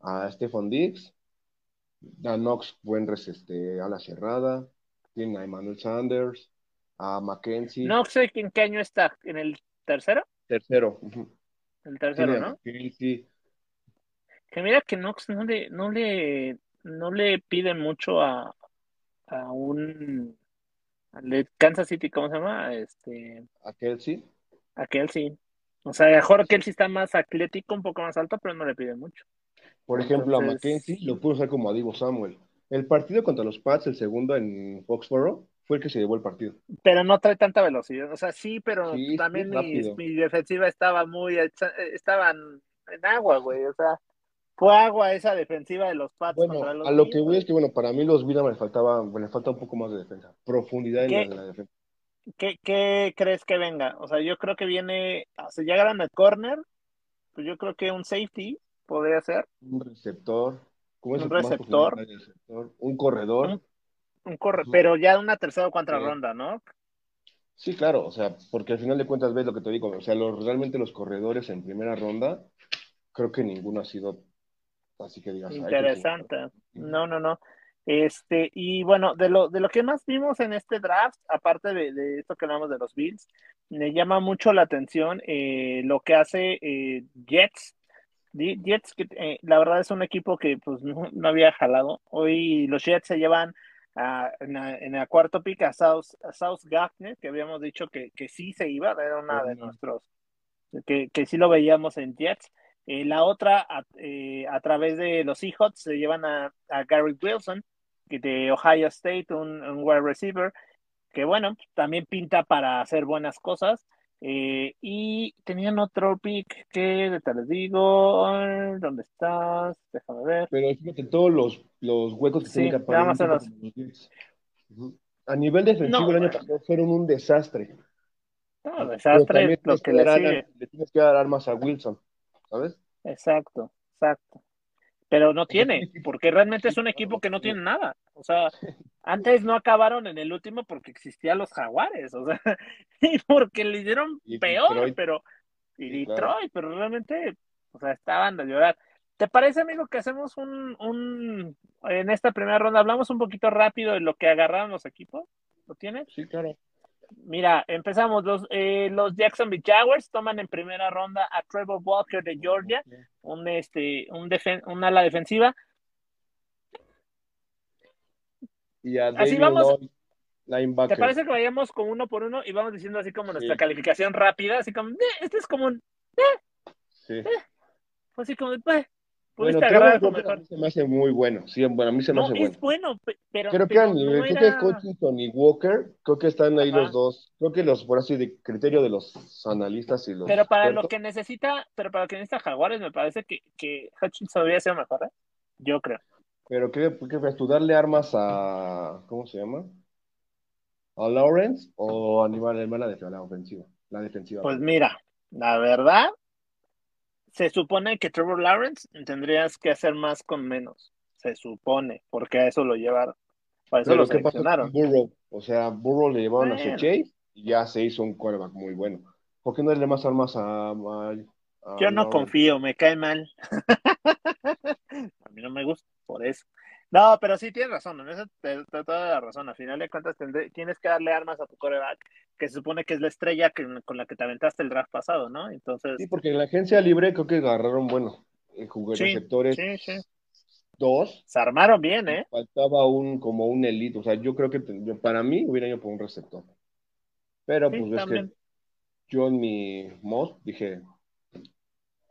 A Stefan Diggs. A Knox, buen este, a la cerrada tiene a Emmanuel Sanders, a Mackenzie. No sé en qué año está, ¿en el tercero? Tercero. El tercero, ¿no? Sí. Que mira que Knox no le, no le, no le pide mucho a, a un de Kansas City, ¿cómo se llama? Este, a Kelsey. A Kelsey. O sea, mejor Kelsey está más atlético, un poco más alto, pero no le pide mucho. Por ejemplo, a Mackenzie lo pudo usar como a Divo Samuel. El partido contra los Pats, el segundo en Foxborough, fue el que se llevó el partido. Pero no trae tanta velocidad. O sea, sí, pero también mi, defensiva estaba muy. Estaban en agua, güey. O sea, fue agua esa defensiva de los Pats. Bueno, a lo que voy es que, bueno, para mí los Bills me faltaba, me falta un poco más de defensa. Profundidad en la, defensa. ¿qué, ¿Qué crees que venga? O sea, yo creo que viene. Si llegaran al corner, pues yo creo que un safety podría ser. Un receptor un receptor, un corredor. Un, corre pero ya una tercera o cuarta ronda, ¿no? Sí, claro, o sea, porque al final de cuentas ves lo que te digo, o sea, los, realmente los corredores en primera ronda, creo que ninguno ha sido así que digas. Interesante. No, no, no. Este, y bueno, de lo, de lo que más vimos en este draft, aparte de, esto que hablamos de los Bills, me llama mucho la atención eh, lo que hace eh, Jets Jets, que eh, la verdad es un equipo que pues no, había jalado. Hoy los Jets se llevan en, el cuarto pick a South, South Gaffney, que habíamos dicho que, que sí se iba, era una de nuestros, que, que sí lo veíamos en Jets. Eh, la otra, a, eh, a, través de los Seahawks, se llevan a, a Gary Wilson, que de Ohio State, un, un wide receiver, que bueno, también pinta para hacer buenas cosas. Eh, y tenían otro pick que te les digo. ¿Dónde estás? Déjame ver. Pero fíjate todos los, los huecos que tienen que aparecer. A, a nivel defensivo, el año pasado fueron un desastre. No, desastre lo que le, le tienes que dar armas a Wilson, ¿sabes? Exacto, exacto pero no tiene, porque realmente es un equipo que no tiene nada. O sea, antes no acabaron en el último porque existían los jaguares, o sea, y porque le hicieron peor, pero y Detroit, pero realmente, o sea, estaban de llorar. ¿Te parece, amigo, que hacemos un, un, en esta primera ronda, hablamos un poquito rápido de lo que agarraron los equipos? ¿Lo tienes? Sí, claro. Mira, empezamos. Los, eh, los Jacksonville Jaguars toman en primera ronda a Trevor Walker de Georgia, un, este, un, ala defensiva. y a así vamos. ¿Te parece que vayamos con uno por uno y vamos diciendo así como nuestra calificación rápida? Así como, este es como un. sí. Eh, así como, bueno, agarrar mejor. Se me hace muy bueno. Sí, bueno, a mí se me hace es bueno. pero. Creo que a nivel, creo que y Walker, creo que están ahí los dos. Creo que los, por así de criterio de los analistas y los. Pero para lo que necesita, pero para lo que necesita Jaguares, me parece que, que Hutchinson debería ser mejor, ¿eh? Yo creo. Pero ¿qué, qué tú darle armas a. ¿Cómo se llama? ¿A Lawrence o a Aníbal Hermana de la ofensiva? La defensiva. Pues mira, la verdad, se supone que Trevor Lawrence tendrías que hacer más con menos. Se supone, porque a eso lo llevaron. Para eso lo seleccionaron. Burrow? O sea, Burrow le llevaron a su Chase y ya se hizo un quarterback muy bueno. ¿Por qué no le más armas a, Yo no confío, me cae mal. a mí no me gusta, por eso. No, pero sí tienes razón, en eso te, toda la razón. Al final de cuentas tienes que darle armas a tu coreback, que se supone que es la estrella con la que te aventaste el draft pasado, ¿no? Entonces. Sí, porque en la agencia libre creo que agarraron, bueno, en sí, receptores. Sí, sí. Dos. Se armaron bien, ¿eh? Faltaba un, como un elite. O sea, yo creo que para mí hubiera ido por un receptor. Pero pues es que yo en mi mod dije.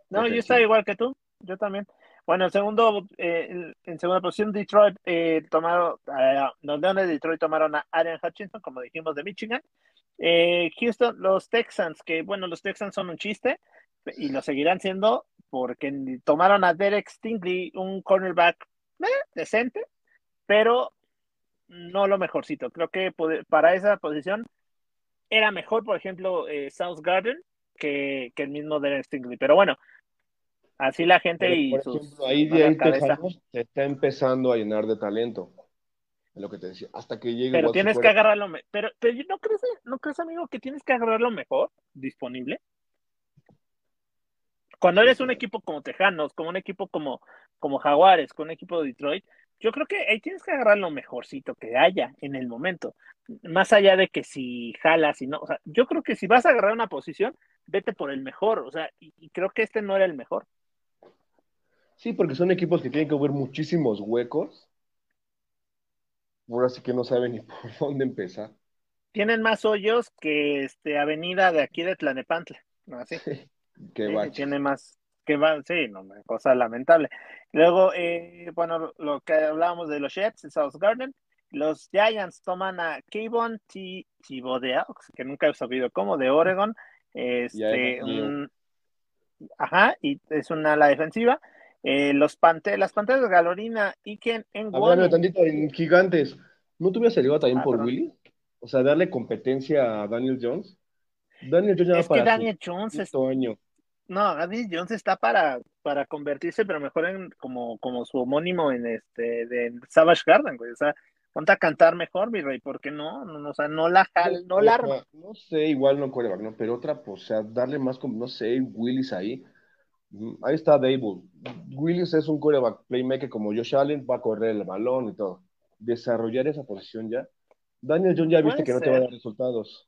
No, yo estaba igual que tú. Yo también. Bueno, en segundo, eh, en segunda posición, Detroit eh, tomaron, eh, los Leones de Detroit tomaron a Arian Hutchinson, como dijimos, de Michigan. Eh, Houston, los Texans, que bueno, los Texans son un chiste y lo seguirán siendo porque tomaron a Derek Stingley, un cornerback decente, pero no lo mejorcito. Creo que para esa posición era mejor, por ejemplo, South Garden que, que el mismo Derek Stingley. Pero bueno, Así la gente y sus, ahí de ahí se está empezando a llenar de talento. Lo que te decía, hasta que llegue. Pero tienes que agarrarlo, pero, pero ¿no crees, no crees, amigo, que tienes que agarrar lo mejor disponible? Cuando eres un equipo como Tejanos, como un equipo como, como Jaguares, con un equipo de Detroit, yo creo que ahí tienes que agarrar lo mejorcito que haya en el momento. Más allá de que si jalas y no, o sea, yo creo que si vas a agarrar una posición, vete por el mejor, o sea, y creo que este no era el mejor. Sí, porque son equipos que tienen que ver muchísimos huecos. Ahora sí que no saben ni por dónde empezar. Tienen más hoyos que este avenida de aquí de Tlanepantla, ¿no? Así. Tiene más, que va, sí, no, cosa lamentable. Luego, eh, bueno, lo que hablábamos de los Jets, South Garden, los Giants toman a Kayvon Tibodea, que nunca he sabido cómo, de Oregon, este, ajá, y es una ala defensiva. Eh, los las panteras de Galorina y que en Hablando tantito en gigantes, ¿no tuviera salido también ah, por Willy? O sea, darle competencia a Daniel Jones. Daniel Jones es que Daniel Jones es... año. No, Daniel Jones está para, para convertirse, pero mejor en como, como su homónimo en este de Savage Garden, güey. O sea, ponte a cantar mejor, mi rey, porque no, no, o sea, no la jal, no, la arma. No sé, igual no coreback, ¿no? Pero otra, pues, o sea, darle más como, no sé, Willis ahí. Mm, ahí está Dable. Willis es un coreback playmaker como Josh Allen, va a correr el balón y todo. Desarrollar esa posición ya. Daniel John ya viste que no te va a dar resultados.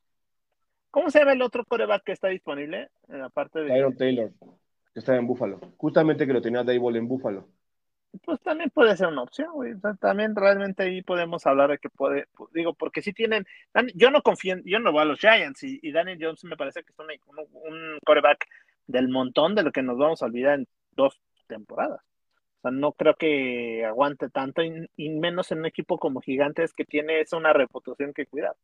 ¿Cómo se llama el otro coreback que está disponible? En la parte de... Tyron Taylor, que está en Buffalo. Justamente que lo tenía Dable en Buffalo. Pues también puede ser una opción, güey. también realmente ahí podemos hablar de que puede, digo, porque si tienen, yo no confío, yo no voy a los Giants y, Daniel Jones me parece que es un, un coreback del montón de lo que nos vamos a olvidar en dos temporadas. O sea, no creo que aguante tanto y, menos en un equipo como Gigantes que tiene esa una reputación que cuidar.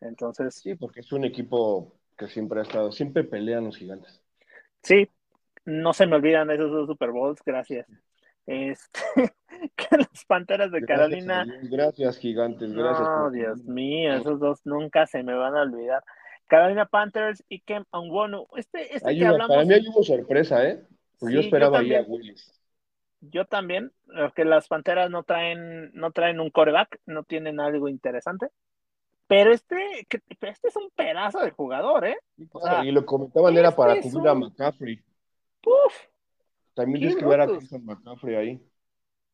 Entonces. Sí, porque es un equipo que siempre ha estado, siempre pelean los Gigantes. Sí, no se me olvidan esos dos Super Bowls, gracias. Este, que las Panteras de Carolina. Gracias, Gigantes, gracias. No, Dios mío, esos dos nunca se me van a olvidar. Carolina Panthers y Kem Angwonu. Este, este que hablamos... Para mí hay hubo sorpresa, ¿eh? Porque yo esperaba ahí a Willis. Yo también, porque las Panteras no traen, no traen un coreback, no tienen algo interesante. Pero este, este es un pedazo de jugador, ¿eh? y lo comentaban era para este cubrir a McCaffrey. Uf, También tienes que ver a Christian McCaffrey ahí.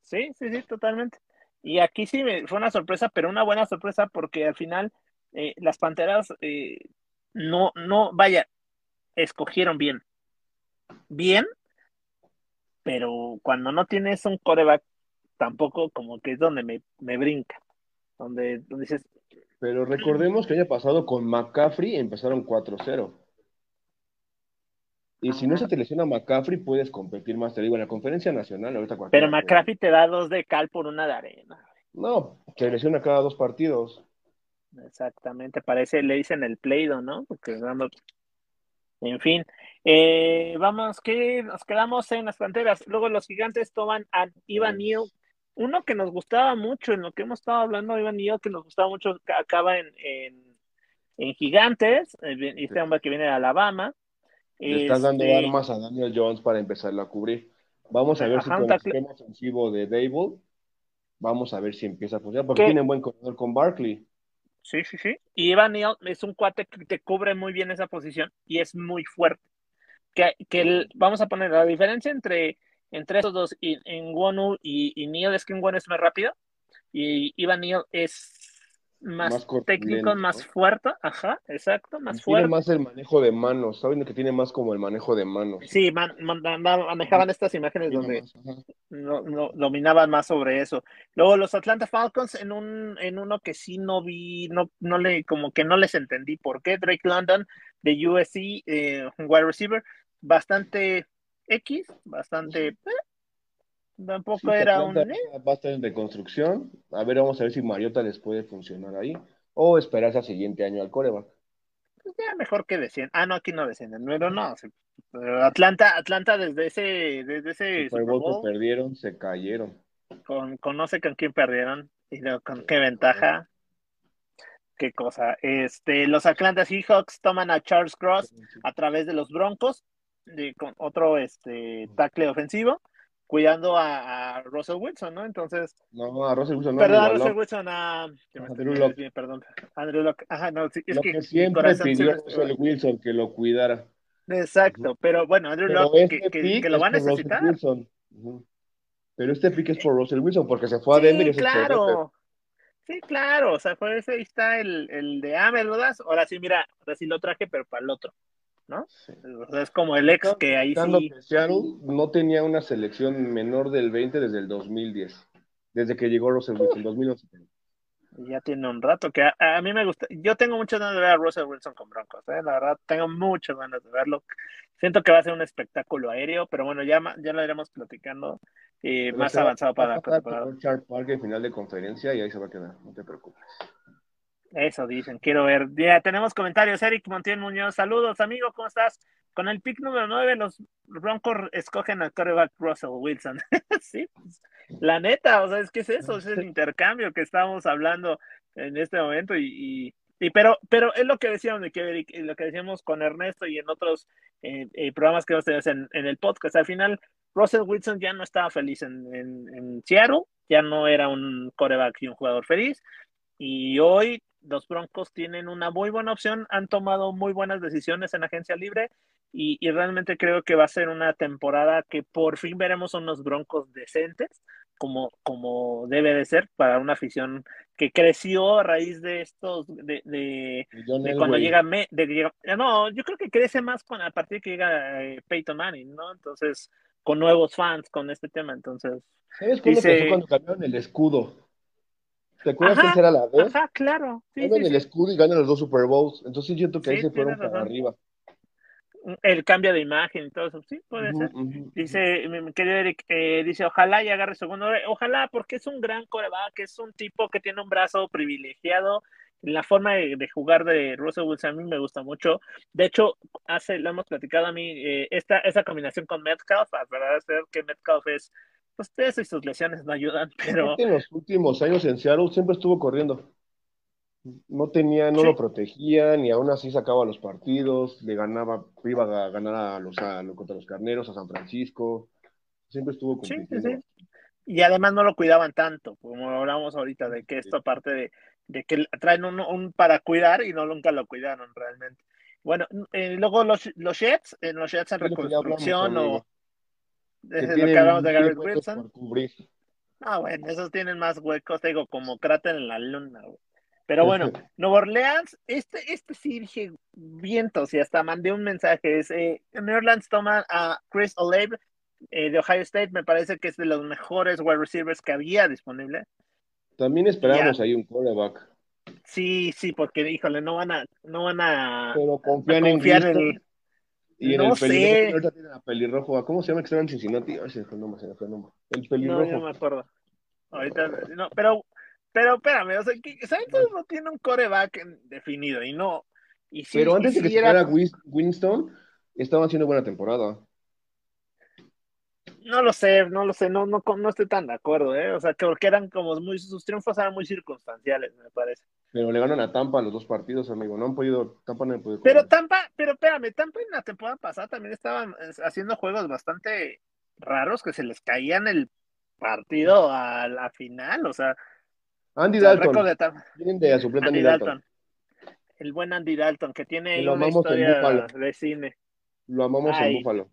Sí, sí, sí, totalmente. Y aquí sí me, fue una sorpresa, pero una buena sorpresa porque al final eh, las Panteras eh, no, no, vaya, escogieron bien. Bien, pero cuando no tienes un coreback, tampoco como que es donde me, me brinca. donde, dices... Pero recordemos que el año pasado con McCaffrey empezaron 4-0. Y si no se te lesiona McCaffrey, puedes competir más, te digo, en la conferencia nacional. Ahorita Pero McCaffrey te da dos de cal por una de arena. No, se lesiona cada dos partidos. Exactamente, parece, le dicen el pleido, ¿no? Porque En fin, eh, vamos, que nos quedamos en las canteras. Luego los gigantes toman a Ivan Neal, uno que nos gustaba mucho, en lo que hemos estado hablando, Ivan Neal, que nos gustaba mucho, acaba en, en, Gigantes, eh, este hombre que viene de Alabama. Le estás dando este armas a Daniel Jones para empezarlo a cubrir. Vamos a ver si con el sistema ofensivo de Dable, vamos a ver si empieza a funcionar, porque tiene un buen corredor con Barkley. Sí, sí, sí. Y Evan Neal es un cuate que te cubre muy bien esa posición y es muy fuerte. Que, que vamos a poner la diferencia entre, entre esos dos, en Wonu y, y Neal es que en Wonu es más rápido y Evan Neal es más, técnico, más fuerte, ajá, exacto, más fuerte. Tiene más el manejo de manos, saben que tiene más como el manejo de manos. Sí, manejaban estas imágenes donde no, dominaban más sobre eso. Luego los Atlanta Falcons en un en uno que sí no vi, no no le como que no les entendí por qué Drake London de USC, eh, un wide receiver, bastante X, bastante eh, Tampoco era un. Va a estar en reconstrucción. A ver, vamos a ver si Mariota les puede funcionar ahí. O esperarse al siguiente año al coreback. Pues ya mejor que descienden. Ah, no, aquí no descienden. No, no. Atlanta, Atlanta desde ese. Desde ese Super Bowl, perdieron, se cayeron. Con, conoce con quién perdieron y con qué ventaja. Qué cosa. Este, los Atlanta Seahawks toman a Charles Cross a través de los Broncos, de, con otro este, tackle ofensivo cuidando a, Russell Wilson, ¿no? Entonces. No, a Russell Wilson no. Perdón, a Russell Wilson, a. Andrew Locke. perdón. Andrew Locke. Ajá, no, sí, es lo que, siempre pidió a Russell Wilson que lo cuidara. Exacto, pero bueno, Andrew Locke, este que, que, lo va a necesitar. Pero este pick es por Russell Wilson, porque se fue a Denver sí, y claro. Sí, claro, o sea, por eso ahí está el, el de Amel, ¿verdad? Ahora sí, mira, ahora sí lo traje, pero para el otro. ¿No? es como el ex que ahí sí. no tenía una selección menor del 20 desde el 2010, desde que llegó Russell Wilson, 2011. Ya tiene un rato que a, mí me gusta. Yo tengo muchas ganas de ver a Russell Wilson con Broncos, ¿eh? la verdad, tengo muchas ganas de verlo. Siento que va a ser un espectáculo aéreo, pero bueno, ya, ya lo iremos platicando eh, más avanzado para la temporada. Park en final de conferencia y ahí se va a quedar, no te preocupes. Eso dicen, quiero ver. Ya tenemos comentarios. Eric Montiel Muñoz, saludos, amigo, ¿cómo estás? Con el pick número 9, los Broncos escogen al coreback Russell Wilson. sí, pues, la neta, o sea, es que es eso, es el intercambio que estamos hablando en este momento y, y, pero, pero es lo que decíamos lo que decíamos con Ernesto y en otros eh, eh, programas que hemos tenido en, en, el podcast. Al final, Russell Wilson ya no estaba feliz en, en, en Seattle, ya no era un coreback y un jugador feliz. Y hoy los Broncos tienen una muy buena opción, han tomado muy buenas decisiones en agencia libre y, realmente creo que va a ser una temporada que por fin veremos unos Broncos decentes, como, como debe de ser para una afición que creció a raíz de estos, de, de, cuando llega, de, no, yo creo que crece más con, a partir de que llega eh, Peyton Manning, ¿no? Entonces, con nuevos fans, con este tema, entonces. ¿Sabes cuando cambiaron el escudo? ¿Te acuerdas que era la vez? Ajá, claro. Sí, el escudo y ganan los dos Super Bowls. Entonces siento que ahí se fueron para arriba. El cambio de imagen y todo eso, sí, puede ser. Dice, mi querido Eric, eh, dice, ojalá y agarre segundo. Ojalá, porque es un gran coreback, es un tipo que tiene un brazo privilegiado. La forma de, jugar de Russell Wilson a mí me gusta mucho. De hecho, hace, lo hemos platicado a mí, eh, esta, esa combinación con Metcalf, a verdad es que Metcalf es pues eso y sus lesiones no ayudan, pero... En los últimos años en Seattle siempre estuvo corriendo. No tenía, no lo protegía, ni aún así sacaba los partidos, le ganaba, iba a ganar a los, a, contra los carneros, a San Francisco. Siempre estuvo compitiendo. Sí, sí, Y además no lo cuidaban tanto, como hablamos ahorita, de que esto aparte de, de que traen un, un, para cuidar y no nunca lo cuidaron realmente. Bueno, eh, luego los, los Jets, en los Jets en reconstrucción o es lo que hablamos de Garrett Wilson. Ah, bueno, esos tienen más huecos, digo, como cráter en la luna, Pero bueno, Nueva Orleans, este, este sí dije vientos y hasta mandé un mensaje. Es, eh, New Orleans toma a Chris Olave eh, de Ohio State, me parece que es de los mejores wide receivers que había disponible. También esperamos ahí un quarterback. Sí, sí, porque híjole, no van a, no van a, Pero confían confiar en el, y en no el sé. pelirrojo, ahorita tienen a pelirrojo, ¿cómo se llama que estaba en Cincinnati? Ay, se el nombre, se el nombre. El No, pelirrojo. yo no me acuerdo. Ahorita, no, pero, pero espérame, o sea, que Santos no tiene un coreback definido y no. Y sí, Pero y antes de que era- Winston, estaban haciendo buena temporada. No lo sé, no lo sé, no, no, no estoy tan de acuerdo, ¿eh? O sea, que porque eran como muy, sus triunfos eran muy circunstanciales, me parece. Pero le ganan a Tampa los dos partidos, amigo. No han podido, Tampa no ha podido. Pero. Tampa, pero espérame, Tampa en la temporada pasada también estaban eh, haciendo juegos bastante raros que se les caían el partido a la final, o sea, Andy Dalton. de Tampa. Tienen de a suplente Andy Andy Dalton. Dalton. El buen Andy Dalton, que tiene ahí lo una amamos en historia de cine. Lo amamos Ay. en Búfalo.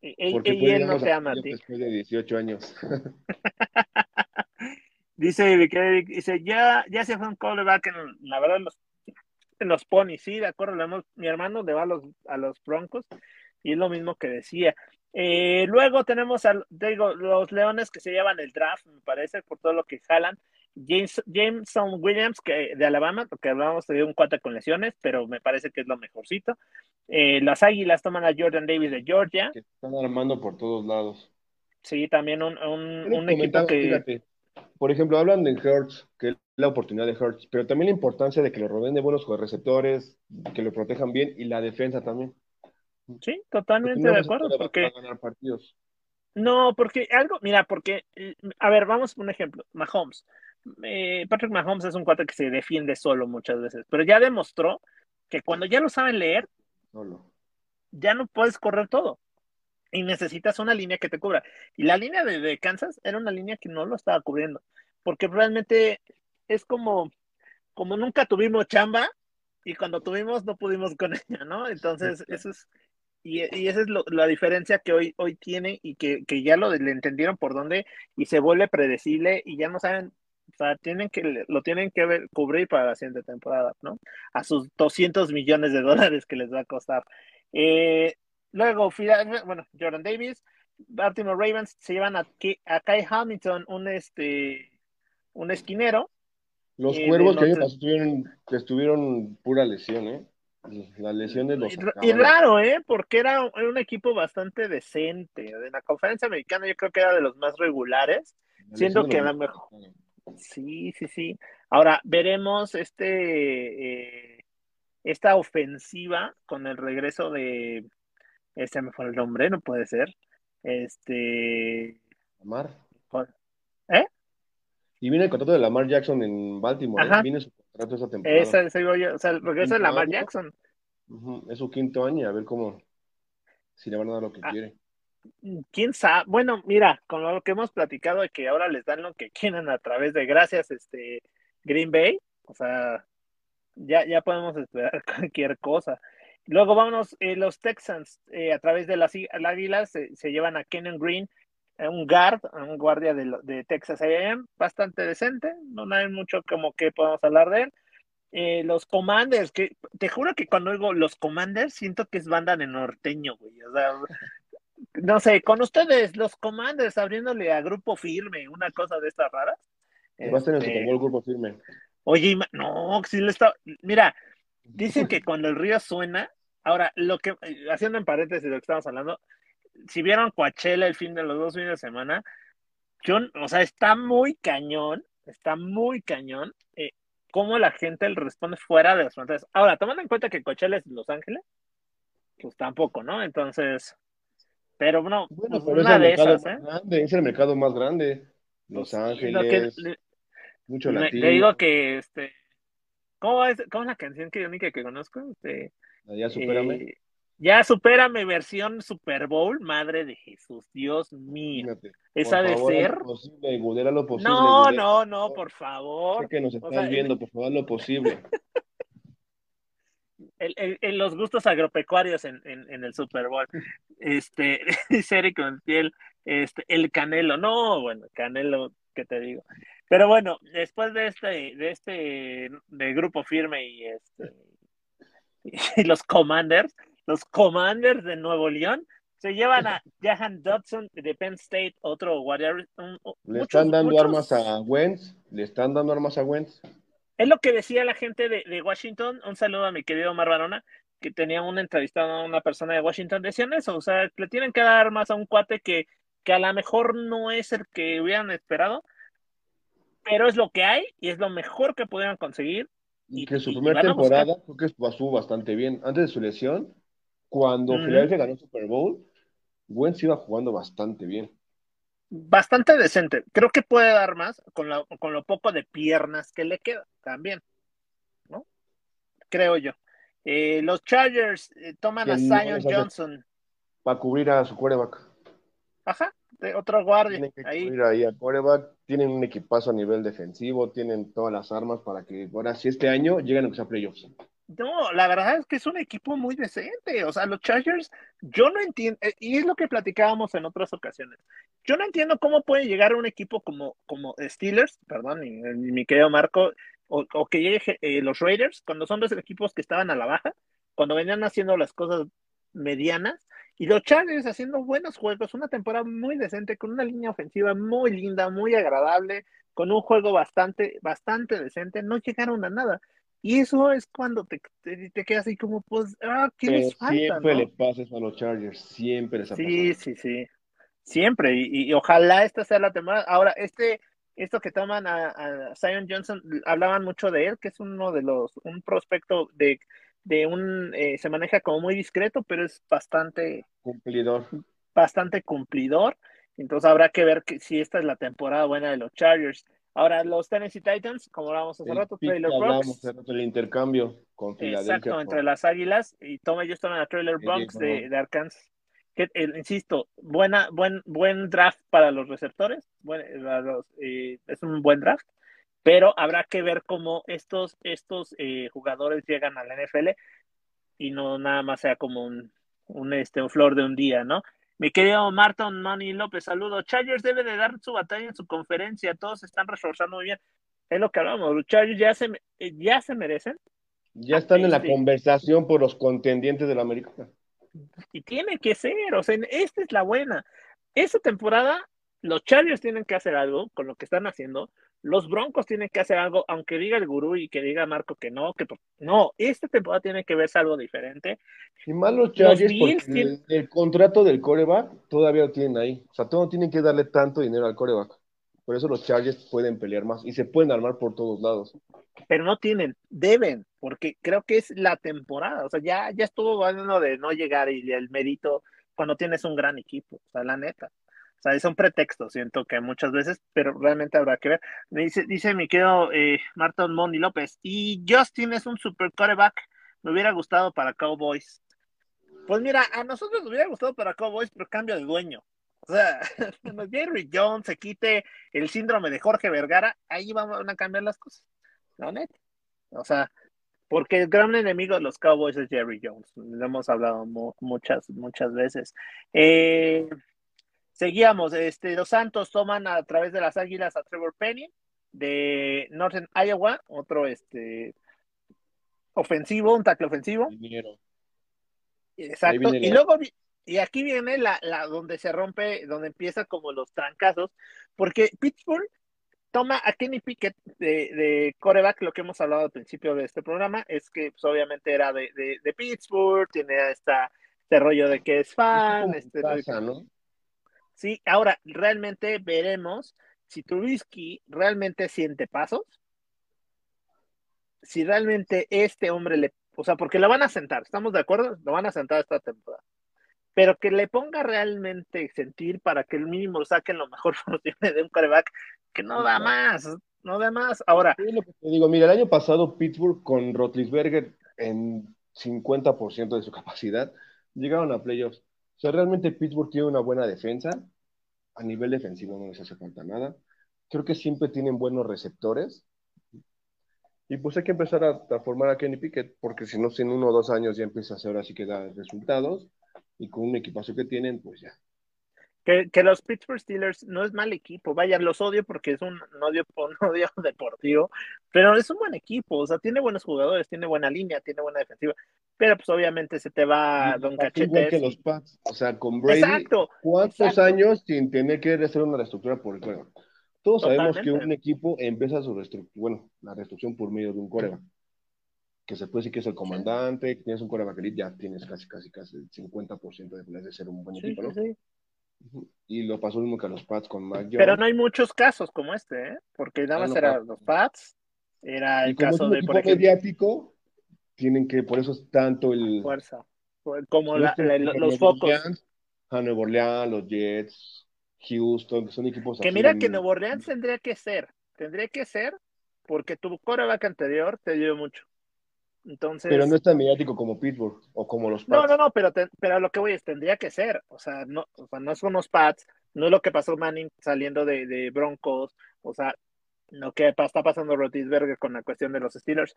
Y, y- Porque y fue, él no te ama a ti. después de 18 años. Dice dice, ya, ya se fue un callback en, la verdad, los, en los ponis, sí, de acuerdo, mi hermano le va a los, a los broncos, y es lo mismo que decía. Eh, luego tenemos a, digo, los leones que se llevan el draft, me parece, por todo lo que jalan. James, Jameson Williams, que de Alabama, porque hablábamos de un cuate con lesiones, pero me parece que es lo mejorcito. Eh, las águilas toman a Jordan Davis de Georgia. que están armando por todos lados. Sí, también un, un, equipo que. fíjate, por ejemplo, hablan de Hertz, que es la oportunidad de Hertz, pero también la importancia de que lo rodeen de buenos receptores, que lo protejan bien y la defensa también. Sí, totalmente no de a acuerdo, poder porque ganar partidos. no, porque algo, mira, porque, eh, a ver, vamos por un ejemplo, Mahomes. Eh, Patrick Mahomes es un cuate que se defiende solo muchas veces, pero ya demostró que cuando ya lo saben leer, ya no puedes correr todo y necesitas una línea que te cubra. Y la línea de, de Kansas era una línea que no lo estaba cubriendo, porque realmente es como, como nunca tuvimos chamba y cuando tuvimos no pudimos con ella, ¿no? Entonces, eso es, y, y esa es lo- la diferencia que hoy, hoy tiene y que, que ya lo le entendieron por dónde y se vuelve predecible y ya no saben, o sea, tienen que, lo tienen que ver- cubrir para la siguiente temporada, ¿no? A sus 200 millones de dólares que les va a costar. Eh, luego, bueno, Jordan Davis, Baltimore Ravens se llevan a, a Kai Hamilton, un, este, un esquinero, Los Eh, cuervos de que estuvieron pura lesión, ¿eh? Las lesiones los Y, raro, ¿eh? Porque era, un- era un equipo bastante decente. En la conferencia americana yo creo que era de los más regulares. Siento que a lo mejor- Sí, sí, sí. Ahora, veremos este eh, esta ofensiva con el regreso de este me fue el nombre, no puede ser. Este Lamar. ¿Eh? Y viene el contrato de Lamar Jackson en Baltimore. ¿eh? Viene su contrato esa temporada. esa, esa digo yo, o sea, el regreso de Lamar año. Jackson. Es su quinto año a ver cómo, si le van a dar lo que Ah. quiere. Quién sabe, bueno, mira, con lo que hemos platicado de que ahora les dan lo que quieren a través de gracias, este Green Bay, o sea, ya, ya podemos esperar cualquier cosa. Luego vámonos, eh, los Texans, eh, a través de las Águilas, se, llevan a Kenan Green, eh, un guard, un guardia de, de Texas A&M, bastante decente, no hay mucho como que podemos hablar de él. Eh, los Commanders, que te juro que cuando oigo los Commanders siento que es banda de norteño, güey, o sea, no sé, con ustedes, los Commanders abriéndole a grupo firme, una cosa de estas raras. Va a el Este, grupo firme. Oye, no, si le está. Mira, dicen que cuando el río suena, ahora, lo que, eh, haciendo en paréntesis de lo que estamos hablando, si vieron Coachella el fin de los dos fines de semana, yo, o sea, está muy cañón, está muy cañón, eh, cómo la gente le responde fuera de las fronteras. Ahora, tomando en cuenta que Coachella es Los Ángeles, pues tampoco, ¿no? Entonces, pero no, Bueno, pues pero es una el de mercado esas, ¿eh? grande, es el mercado más grande. Los Ángeles, que- mucho Me- latino. te digo que, este, ¿cómo es, cómo es la canción que única que conozco? Este, Allá, supérame. eh, ya supérame versión Super Bowl, madre de Jesús, Dios mío. Fíjate. Esa de favor, ser. lo posible, Gudera, lo posible. No, Gudera. no, no, por favor. Sé que nos O estás sea, el- viendo, por favor, lo posible. el- el- el- los gustos agropecuarios en, en, en el Super Bowl. Este, dice Eric Montiel, este, el Canelo. No, bueno, Canelo, ¿qué te digo? Pero bueno, después de este, de este, de grupo firme y este, y los Commanders, los Commanders de Nuevo León Se llevan a Jahan Dodson de Penn State, otro Warrior. le están dando armas a Wentz, le están dando armas a Wentz. Es lo que decía la gente de, Washington. Un saludo a mi querido Omar Barona, que tenía un entrevistado a una persona de Washington. Decían eso, o sea, le tienen que dar armas a un cuate que, que a lo mejor no es el que hubieran esperado, pero es lo que hay y es lo mejor que pudieran conseguir. Y, que su primera temporada creo que pasó bastante bien. Antes de su lesión, cuando Philadelphia ganó Super Bowl, Wentz iba jugando bastante bien. Bastante decente. Creo que puede dar más con, con lo poco de piernas que le queda también. ¿No? Creo yo. Eh, los Chargers eh, toman a Zion Johnson. Para cubrir a su quarterback. Ajá, de otro guardia. ahí. ahí a quarterback. Tienen un equipazo a nivel defensivo, tienen todas las armas para que ahora, si este año llegan a los playoffs. No, la verdad es que es un equipo muy decente. O sea, los Chargers, yo no entiendo, eh, y es lo que platicábamos en otras ocasiones. Yo no entiendo cómo puede llegar un equipo como, como Steelers, perdón, mi querido Marco, o, que llegue eh, los Raiders, cuando son dos equipos que estaban a la baja, cuando venían haciendo las cosas medianas, y los Chargers haciendo buenos juegos, una temporada muy decente, con una línea ofensiva muy linda, muy agradable, con un juego bastante, bastante decente, no llegaron a nada. Y eso es cuando te, te, quedas así como, pues, ah, ¿qué les falta? Siempre le pases a los Chargers, siempre les ha Sí, sí, sí. Siempre. Y, ojalá esta sea la temporada. Ahora, este, esto que toman a, a, Zion Johnson, hablaban mucho de él, que es uno de los, un prospecto de, de un, eh, se maneja como muy discreto, pero es bastante. Cumplidor. Bastante cumplidor. Entonces habrá que ver que, si esta es la temporada buena de los Chargers. Ahora, los Tennessee Titans, como hablábamos hace rato, Trailer Bronx. el intercambio con. Exacto, entre las Águilas y Toma y en la Trailer Bronx de, Arkansas. Que, eh, insisto, buena, buen, buen draft para los receptores. Eh, es un buen draft, pero habrá que ver cómo estos, estos eh, jugadores llegan a la NFL y no nada más sea como un, un, este, un flor de un día, ¿no? Mi querido Marton Manny López, saludo. Chargers debe de dar su batalla en su conferencia, todos están reforzando muy bien. Es lo que hablamos, los Chargers ya se, ya se merecen. Ya están en la este, conversación por los contendientes de la América. Y tiene que ser, o sea, esta es la buena. Esta temporada, los Chargers tienen que hacer algo con lo que están haciendo, los Broncos tienen que hacer algo, aunque diga el gurú y que diga Marco que no, que no, esta temporada tiene que verse algo diferente. Y más los Chargers, el, contrato del coreback todavía lo tienen ahí. O sea, todos tienen que darle tanto dinero al coreback. Por eso los Chargers pueden pelear más y se pueden armar por todos lados. Pero no tienen, deben, porque creo que es la temporada. O sea, ya, ya estuvo bueno de no llegar y el mérito cuando tienes un gran equipo. O sea, la neta. O sea, es un pretexto, siento que muchas veces, pero realmente habrá que ver. Dice, dice mi querido eh, Marton Mondi López, y Justin es un super quarterback, me hubiera gustado para Cowboys. Pues mira, a nosotros nos hubiera gustado para Cowboys, pero cambio de dueño. O sea, cuando Jerry Jones se quite el síndrome de Jorge Vergara, ahí van a cambiar las cosas. La neta. O sea, porque el gran enemigo de los Cowboys es Jerry Jones. Lo hemos hablado muchas, muchas veces. Eh, Seguíamos, este, los Santos toman a través de las Águilas a Trevor Penny de Northern Iowa, otro este ofensivo, un tackle ofensivo. Exacto. Y luego y aquí viene la, la donde se rompe, donde empieza como los trancazos, porque Pittsburgh toma a Kenny Pickett de, de coreback, lo que hemos hablado al principio de este programa, es que pues, obviamente era de, de, Pittsburgh, tiene esta, este rollo de que es fan, este, ¿no? Sí, ahora realmente veremos si Trubisky realmente siente pasos, si realmente este hombre le, o sea, porque lo van a sentar, ¿estamos de acuerdo? Lo van a sentar esta temporada. Pero que le ponga realmente sentir para que el mínimo saquen lo mejor tiene de un coreback que no da más, no da más. Ahora. lo que te digo, mira, el año pasado Pittsburgh con Rotlisberger en 50% de su capacidad llegaron a playoffs. O sea, realmente Pittsburgh tiene una buena defensa. A nivel defensivo no les hace falta nada. Creo que siempre tienen buenos receptores. Y pues hay que empezar a, formar a Kenny Pickett, porque si no, en uno o dos años ya empieza a hacer así que da resultados. Y con un equipazo que tienen, pues ya. Que, que, los Pittsburgh Steelers no es mal equipo, vaya, los odio porque es un, odio, un odio deportivo, pero es un buen equipo, o sea, tiene buenos jugadores, tiene buena línea, tiene buena defensiva, pero pues obviamente se te va Don Cachete. Igual que los Pats, o sea, con Brady, exacto, ¿cuántos años sin tener que hacer una reestructura por el coreback? Todos sabemos que un equipo empieza su reestructura, bueno, la reestructura por medio de un coreback. Que se puede decir que es el comandante, que tienes un coreback elite, ya tienes casi, casi, casi el 50% de de ser un buen equipo, ¿no? Y lo pasó mismo que a los Pats con Mac Pero no hay muchos casos como este, ¿eh? Porque nada más eran los Pats, era el caso de, por ejemplo, mediático, tienen que, por eso es tanto el... Fuerza, como los focos. a Nuevo Orleans, los Jets, Houston, que son equipos Que mira que Nuevo Orleans tendría que ser, tendría que ser, porque tu coreback anterior te dio mucho. Entonces, pero no es tan mediático como Pittsburgh o como los Pats. No, no, no, pero, pero lo que voy es, tendría que ser. O sea, no, o sea, no son los Pats, no es lo que pasó Manning saliendo de, de Broncos, o sea, lo que está pasando Rotisberger con la cuestión de los Steelers.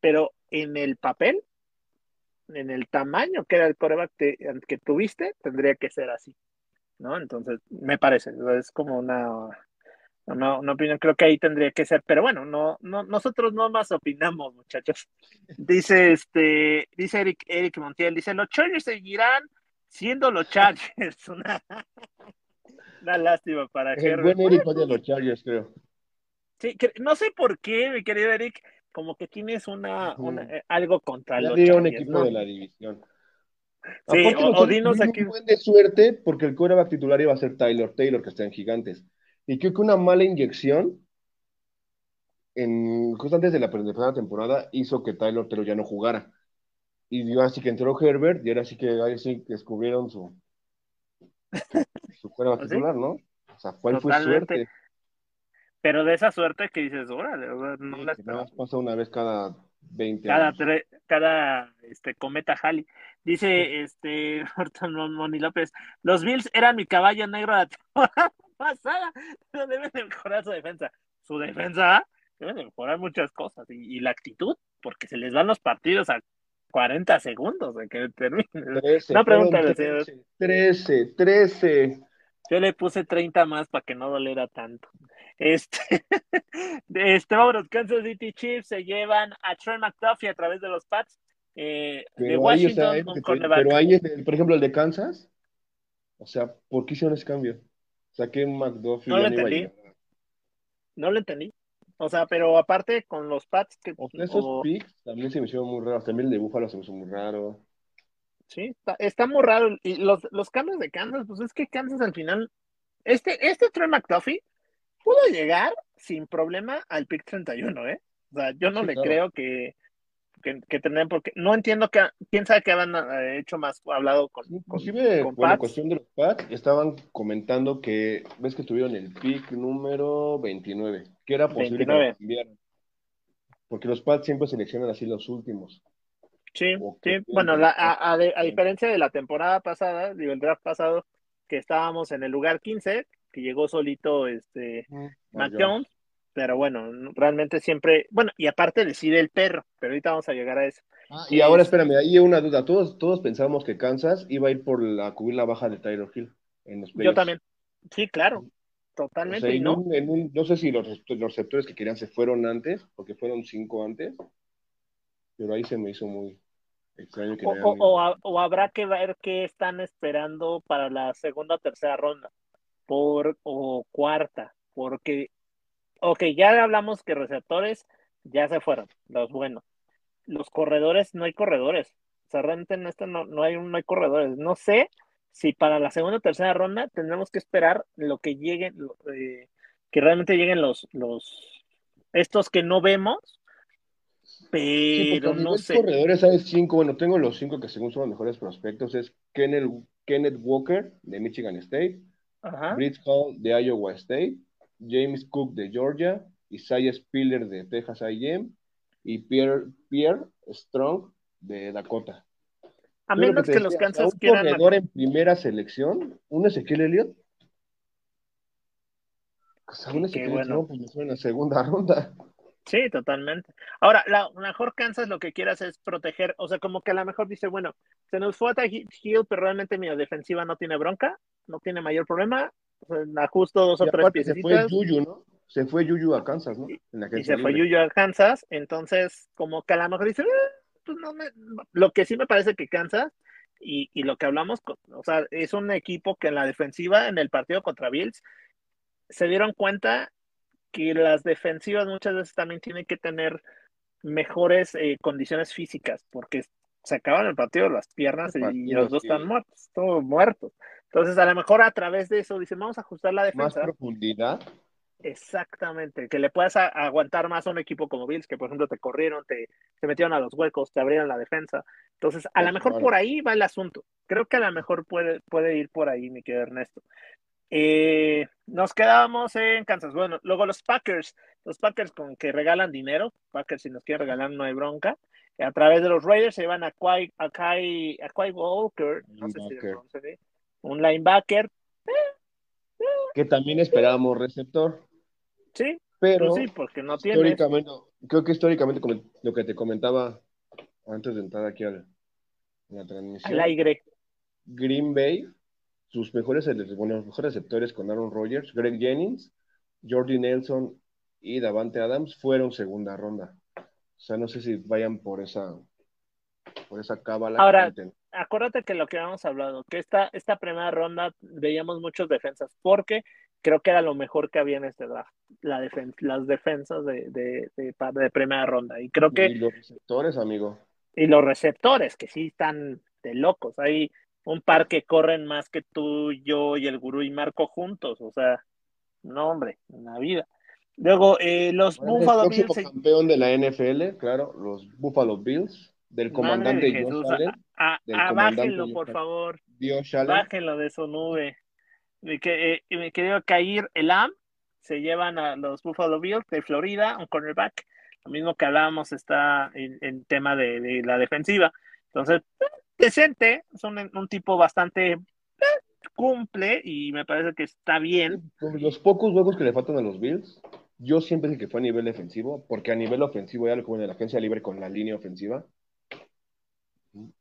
Pero en el papel, en el tamaño que era el coreback que tuviste, tendría que ser así. ¿No? Entonces, me parece, es como una no, no opinión, creo que ahí tendría que ser, pero bueno, no, no, nosotros no más opinamos, muchachos. Dice este, dice Eric, Eric Montiel, dice, los Chargers seguirán siendo los Chargers. Una, una lástima para El buen Eric odia los Chargers, creo. Sí, no sé por qué, mi querido Eric, como que tienes una, eh, algo contra los Chargers. un equipo de la división. Sí, o, dinos aquí. Un buen de suerte porque el quarterback titular iba a ser Tyler Taylor, que está en Gigantes. Y creo que una mala inyección, en, justo antes de la primera temporada, hizo que Tyler Taylor ya no jugara. Y dio así que entró Herbert, y ahora sí que ahí sí descubrieron su, su fuera ¿Ah, titular, ¿no? O sea, fue, fue suerte. Pero de esa suerte que dices, órale, no la pasa una vez cada 20 cada años. cada este, cometa Halley. Dice este Moni López, los Bills eran mi caballo negro de la pasada, pero deben mejorar su defensa. Su defensa debe mejorar muchas cosas y, la actitud, porque se les van los partidos a 40 segundos de que termine. 13, no pregúntale, 13, 13, 13. Yo le puse 30 más para que no dolera tanto. Este, este, vámonos, Kansas City Chiefs se llevan a Trey McDuffie a través de los Pats eh, de Washington. pero ahí, por ejemplo, el de Kansas, o sea, ¿por qué hicieron ese cambio? Saqué un McDuffie. No lo entendí. No lo entendí. O sea, pero aparte con los Pats que. esos picks también se me hicieron muy raros. También el de Búfalo se me hizo muy raro. Sí, está, muy raro. Y los, los cambios de Kansas, pues es que Kansas al final. Este, este Trey McDuffie pudo llegar sin problema al pick 31, ¿eh? O sea, yo no le creo que, que, que tendrían porque no entiendo que quién sabe qué han eh, hecho más hablado con inclusive con, la cuestión de los Pats estaban comentando que ves que tuvieron el pick número 29 que era posible que cambiaran. Porque los Pats siempre seleccionan así los últimos. Sí sí bueno la, a, a, diferencia de la temporada pasada digo el draft pasado que estábamos en el lugar 15 que llegó solito este Mac Jones pero bueno, realmente siempre, bueno, y aparte decide el perro, pero ahorita vamos a llegar a eso. Ah, y ahora espérame, ahí una duda, todos, todos pensábamos que Kansas iba a ir por la cubrir la baja de Tyler Hill en los Yo también, sí, claro, totalmente, y no. no sé si los, los receptores que querían se fueron antes, porque fueron cinco antes, pero ahí se me hizo muy extraño que o, o, o, habrá que ver qué están esperando para la segunda o tercera ronda, por, o cuarta, porque ok, ya hablamos que receptores ya se fueron, los buenos. Los corredores, no hay corredores. O sea, realmente en esto no, no, hay, no hay corredores. No sé si para la segunda o tercera ronda tendremos que esperar lo que lleguen, eh, que realmente lleguen los, los, estos que no vemos, pero no sé. corredores hay cinco, bueno, tengo los cinco que según son los mejores prospectos, es Kenneth, Kenneth Walker de Michigan State, Ajá. Hall de Iowa State, James Cook de Georgia, Isaiah Spiller de Texas A&M y Pierre, Pierre Strong de Dakota. A menos que, los Kansas un quieran. corredor en primera selección, un Ezequiel Elliott. Pues un Ezequiel bueno. pues me suena segunda ronda. Sí, totalmente. Ahora, la mejor Kansas lo que quieras es proteger, o sea, como que a lo mejor dice, bueno, se nos fue a Hill, pero realmente mi defensiva no tiene bronca, no tiene mayor problema, ajusto dos o tres piezas. Se fue Yuyu, ¿no? Se fue Yuyu a Kansas, ¿no? y se fue Yuyu a Kansas, entonces como que a lo mejor dice, eh, pues no me, lo que sí me parece que cansa y, y lo que hablamos, o sea, es un equipo que en la defensiva, en el partido contra Bills, se dieron cuenta que las defensivas muchas veces también tienen que tener mejores eh, condiciones físicas, porque se acaban el partido las piernas y, los dos están muertos, todos muertos. Entonces, a lo mejor a través de eso dicen, vamos a ajustar la defensa. Más profundidad. Exactamente, que le puedas aguantar más a un equipo como Bills, que por ejemplo te corrieron, te, te metieron a los huecos, te abrieron la defensa. Entonces, a lo mejor por ahí va el asunto. Creo que a lo mejor puede, puede ir por ahí, mi querido Ernesto. Eh, nos quedamos en Kansas. Bueno, luego los Packers, los Packers con que regalan dinero, Packers si nos quieren regalar no hay bronca. A través de los Raiders se van a Quay, a a Walker, no sé si un linebacker. Que también esperábamos receptor. Sí, pero sí, porque no tiene. Históricamente, creo que históricamente, lo que te comentaba antes de entrar aquí a la transmisión. Al aire. Green Bay sus mejores, bueno, mejores receptores con Aaron Rodgers, Greg Jennings, Jordi Nelson y Davante Adams fueron segunda ronda. O sea, no sé si vayan por esa por esa cábala. Ahora, acuérdate que lo que habíamos hablado, que esta, esta primera ronda veíamos muchos defensas, porque creo que era lo mejor que había en este draft, la las defensas de, de, de, primera ronda. Y creo que. Y los receptores, amigo. Y los receptores, que sí están de locos. Ahí un par que corren más que tú, yo y el gurú y Marco juntos, o sea, no hombre, en la vida. Luego, eh, los Buffalo Bills. El campeón de la NFL, claro, los Buffalo Bills, del comandante Jesús, bájenlo, por favor. Bájenlo de su nube. Mi, que, eh, mi querido Kair Elam, se llevan a los Buffalo Bills de Florida, un cornerback. Lo mismo que hablábamos está en, tema de, de, la defensiva. Entonces, decente, son un tipo bastante eh, cumple y me parece que está bien. Los pocos juegos que le faltan a los Bills, yo siempre dije que fue a nivel defensivo, porque a nivel ofensivo ya lo cubrió en la agencia libre con la línea ofensiva,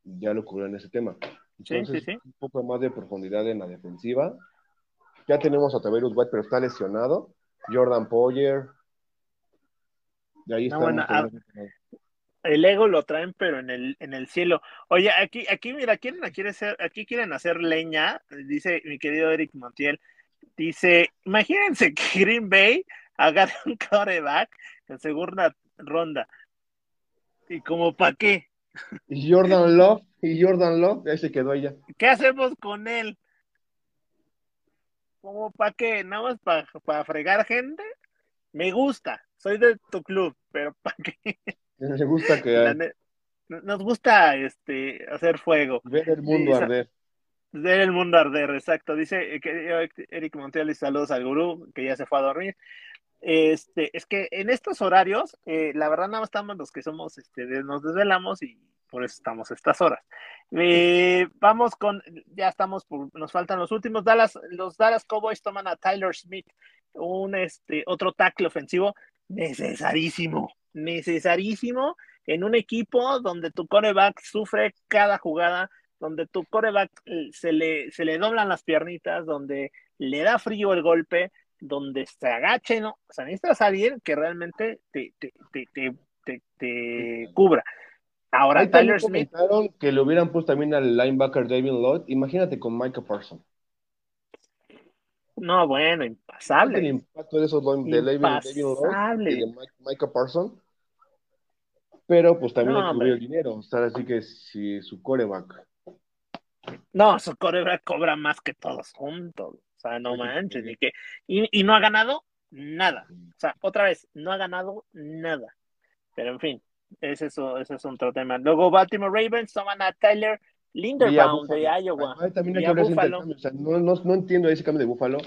ya lo cubrió en ese tema. Entonces, un poco más de profundidad en la defensiva. Ya tenemos a Taverus White, pero está lesionado. Jordan Poyer. De ahí está el ego lo traen, pero en el, en el cielo. Oye, aquí, aquí, mira, quieren, hacer, aquí quieren hacer leña, dice mi querido Eric Montiel. Dice, imagínense que Green Bay agarre un coreback en segunda ronda. ¿Y como para qué? Y Jordan Love, y Jordan Love, ahí se quedó ella. ¿Qué hacemos con él? ¿Cómo para qué? ¿Nada más para, para fregar gente? Me gusta, soy de tu club, pero ¿para qué? Nos gusta que nos gusta este hacer fuego. Ver el mundo arder. Ver el mundo arder, exacto. Dice eh, que Eric Montiel y saludos al gurú que ya se fue a dormir. Este, es que en estos horarios, eh, la verdad nada más estamos los que somos, este, nos desvelamos y por eso estamos estas horas. Eh, vamos con, ya estamos, nos faltan los últimos. Dallas, los Dallas Cowboys toman a Tyler Smith, un este, otro tackle ofensivo necesarísimo necesarísimo en un equipo donde tu coreback sufre cada jugada, donde tu coreback eh, se le, se le doblan las piernitas, donde le da frío el golpe, donde se agache, ¿no? O sea, necesitas a alguien que realmente te, te, te, te, cubra. Ahora, Tyler Smith. que le hubieran puesto también al linebacker David Lloyd. Imagínate con Micah Parsons. No, bueno, impasable. El impacto de esos de David, Lloyd y de Micah Parsons pero pues también no, le el dinero. O sea, así que si su coreback. No, su coreback cobra más que todos juntos. O sea, no manches. Ni que... y, no ha ganado nada. O sea, otra vez, no ha ganado nada. Pero en fin, ese es, ese es otro tema. Luego Baltimore Ravens toman a Tyler Linderbaum de Iowa. también hay que o sea, no, no, no, entiendo ese cambio de Buffalo,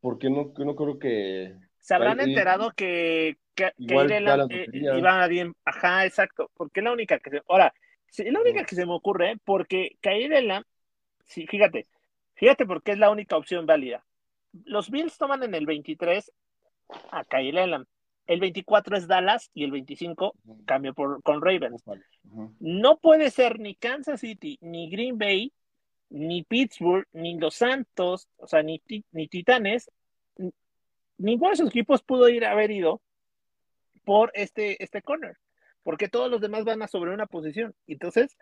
porque no, no creo que se habrán enterado que, que, eh, iba bien. Ajá, exacto. Porque es la única que se. Ahora, la única que se me ocurre, porque Kairela, sí, fíjate, fíjate porque es la única opción válida. Los Bills toman en el 23 a Kairela. El 24 es Dallas y el 25 cambio por, con Ravens. No puede ser ni Kansas City, ni Green Bay, ni Pittsburgh, ni Los Santos, o sea, ni, ni Titanes ninguno de esos equipos pudo ir haber ido por este, este corner. porque todos los demás van a sobre una posición. Entonces,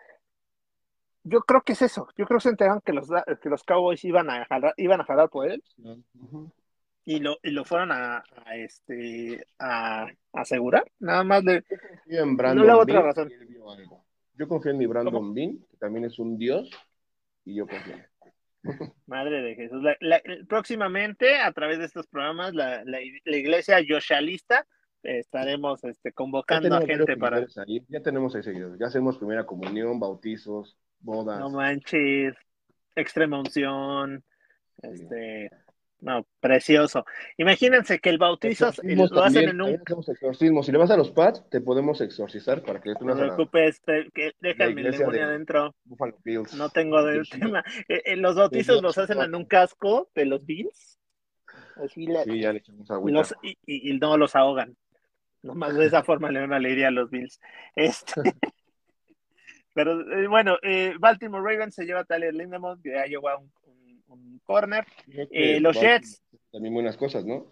yo creo que es eso. Yo creo que se enteraron que los, que los Cowboys iban a jalar, iban a jalar por él. Y lo, y lo fueron a, este a, asegurar. Nada más de. Yo confío en Brandon no otra razón. Yo confío en mi Brandon Bean, que también es un dios, y yo confío. Madre de Jesús. próximamente, a través de estos programas, la, la, iglesia Yoshalista estaremos este, convocando a gente para. Ya tenemos ahí seguidores. Ya hacemos primera comunión, bautizos, bodas. No manches, extrema unción, este, no, precioso. Imagínense que el bautizo lo hacen en un. Exorcismo. Si le vas a los pads, te podemos exorcizar para que tú no te preocupes, que déjame el demonio adentro. No tengo del tema. Eh, eh, los bautizos los hacen en un casco de los Bills. sí, ya le echamos agua. Y, y, y, no los ahogan. Nomás de esa forma le dan alegría a los Bills. Este. Pero eh, bueno, eh, Baltimore Ravens se lleva a Tyler Lindemont, que ya llegó a un, corner. Eh, los Jets. También buenas cosas, ¿no?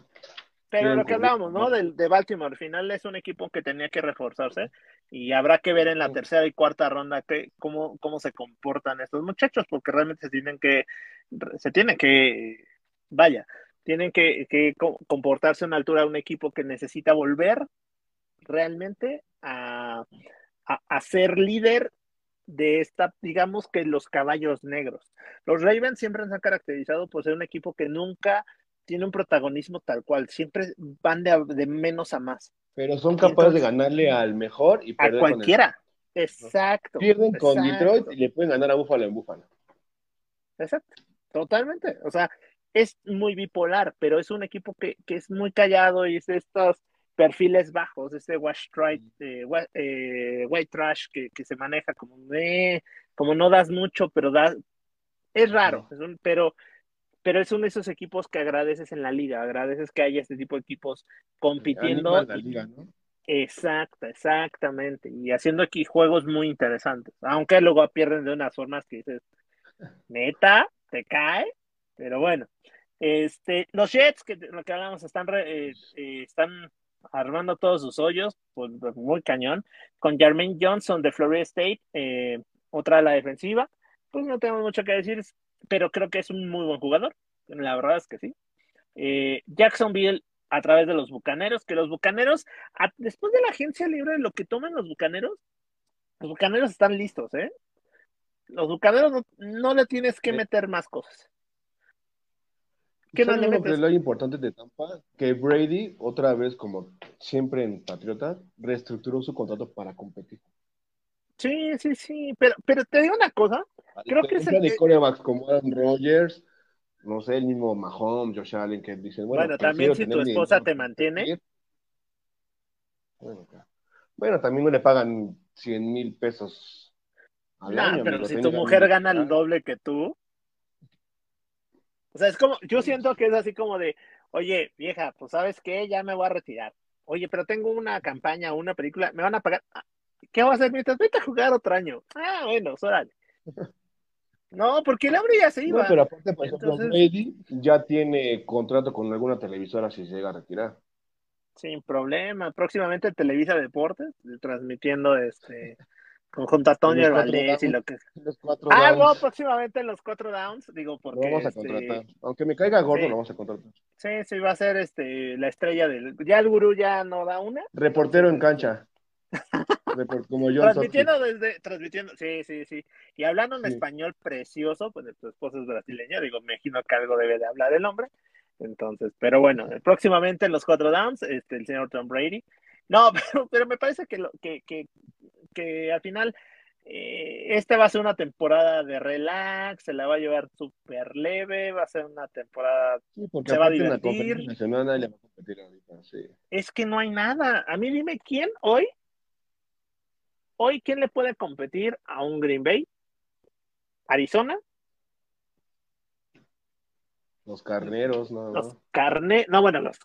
Pero lo que hablábamos, ¿no? De, de, Baltimore, al final es un equipo que tenía que reforzarse y habrá que ver en la tercera y cuarta ronda que, cómo, cómo se comportan estos muchachos, porque realmente se tienen que, se tienen que, vaya, tienen que, que comportarse a una altura de un equipo que necesita volver realmente a, a, a ser líder de esta, digamos que los caballos negros. Los Ravens siempre se han caracterizado por ser un equipo que nunca tiene un protagonismo tal cual, siempre van de, menos a más. Pero son capaces de ganarle al mejor y perder a cualquiera. exacto. Pierden con Detroit y le pueden ganar a Búfalo en Búfalo. Exacto, totalmente. O sea, es muy bipolar, pero es un equipo que, que es muy callado y es de estos perfiles bajos, ese wash eh, eh, white trash que, se maneja como, como no das mucho, pero das, es raro, pero, pero es uno de esos equipos que agradeces en la liga, agradeces que haya este tipo de equipos compitiendo. Exacto, exactamente, y haciendo aquí juegos muy interesantes, aunque luego pierden de unas formas que dices, neta, te cae, pero bueno. Este, los Jets, que lo que hablamos, están, eh, están armando todos sus hoyos, pues, pues, muy cañón, con Jermaine Johnson de Florida State, eh, otra de la defensiva, pues no tengo mucho que decir, pero creo que es un muy buen jugador, la verdad es que sí. Eh, Jacksonville a través de los Bucaneros, que los Bucaneros, después de la agencia libre, lo que toman los Bucaneros, los Bucaneros están listos, ¿eh? Los Bucaneros no, no le tienes que meter más cosas. ¿Qué más le metes? Lo importante de Tampa, que Brady, otra vez, como siempre en Patriotas, reestructuró su contrato para competir. Sí, sí, sí, pero, pero te digo una cosa, creo que es el... de corebacks como Aaron Rodgers, no sé, el mismo Mahomes, Josh Allen, que dicen, bueno, bueno también si tu esposa te mantiene. Bueno, también no le pagan 100 mil pesos al nah, pero si tu mujer gana el doble que tú, o sea, es como, yo siento que es así como de, oye, vieja, pues sabes qué, ya me voy a retirar. Oye, pero tengo una campaña, una película, me van a pagar. Ah, ¿Qué voy a hacer mientras vete a jugar otro año? Ah, bueno, órale. No, porque el hombre ya se iba. No, pero aparte, por ejemplo, Brady ya tiene contrato con alguna televisora si se llega a retirar. Sin problema. Próximamente Televisa Deportes, transmitiendo este Junto a Tony Valdés y lo que Ah, no, próximamente los cuatro downs, digo, porque. Lo vamos a este, contratar. Aunque me caiga gordo, lo vamos a contratar. Sí, sí, va a ser este la estrella del. Ya el gurú ya no da una. Reportero en cancha. como yo. Transmitiendo desde. Transmitiendo, sí, sí, sí. Y hablando en español precioso, pues tu esposo es brasileño, digo, me imagino que algo debe de hablar el hombre. Entonces, pero bueno, próximamente en los cuatro downs, este, el señor Tom Brady. No, pero, pero me parece que, lo, que, que que al final eh, esta va a ser una temporada de relax, se la va a llevar súper leve, va a ser una temporada, se va a divertir. Es que no hay nada. A mí dime quién hoy, hoy quién le puede competir a un Green Bay, Arizona. Los carneros, no. Los carne, no, bueno, los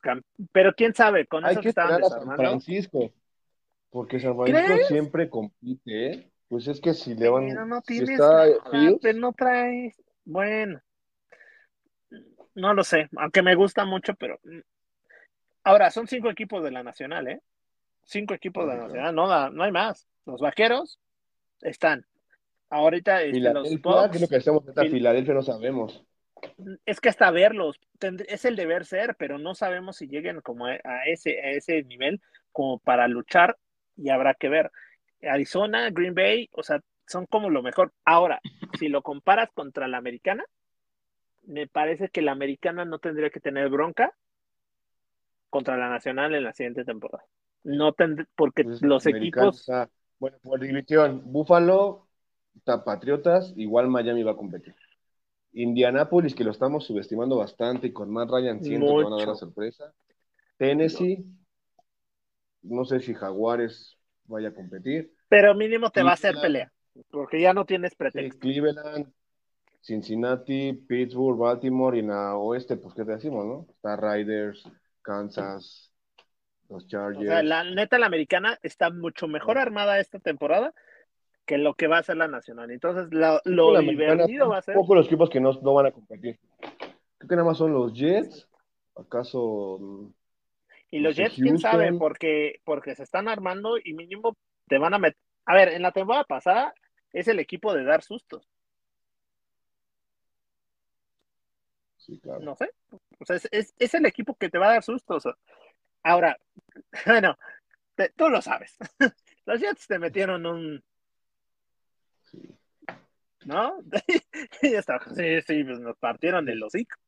pero quién sabe, con eso que estaban desarmando. Francisco. Porque San Francisco siempre compite, ¿eh? Pues es que si le van. Pero no tienes está pero no traes. Bueno, no lo sé, aunque me gusta mucho, pero. Mm, ahora, son cinco equipos de la Nacional, ¿eh? Cinco equipos de la nacional, no, no hay más. Los vaqueros están. Ahorita este, los Bucks, ¿qué es lo que hacemos en Filadelfia? No sabemos. Es que hasta verlos, es el deber ser, pero no sabemos si lleguen como a ese, a ese nivel como para luchar y habrá que ver. Arizona, Green Bay, o sea, son como lo mejor. Ahora, si lo comparas contra la americana, me parece que la americana no tendría que tener bronca contra la nacional en la siguiente temporada. No porque pues, los equipos. bueno, por división, Buffalo, Patriotas, igual Miami va a competir. Indianapolis, que lo estamos subestimando bastante, y con Matt Ryan siento que van a dar la sorpresa. Tennessee, no sé si Jaguares vaya a competir. Pero mínimo te va a hacer pelea, porque ya no tienes pretexto. Cleveland, Cincinnati, Pittsburgh, Baltimore y en la oeste, pues qué te decimos, ¿no? Está Riders, Kansas, los Chargers. O sea, la neta, la americana está mucho mejor armada esta temporada que lo que va a ser la nacional. Entonces, lo, lo divertido va a ser. Poco los equipos que no, no van a competir. Creo que nada más son los Jets, acaso y los Jets, quién sabe, porque, porque se están armando y mínimo te van a meter. A ver, en la temporada pasada es el equipo de dar sustos. Sí, claro. No sé. O sea, es, es, el equipo que te va a dar sustos. Ahora, bueno, tú lo sabes. los Jets te metieron un. Sí. ¿No? sí, sí, pues nos partieron el hocico.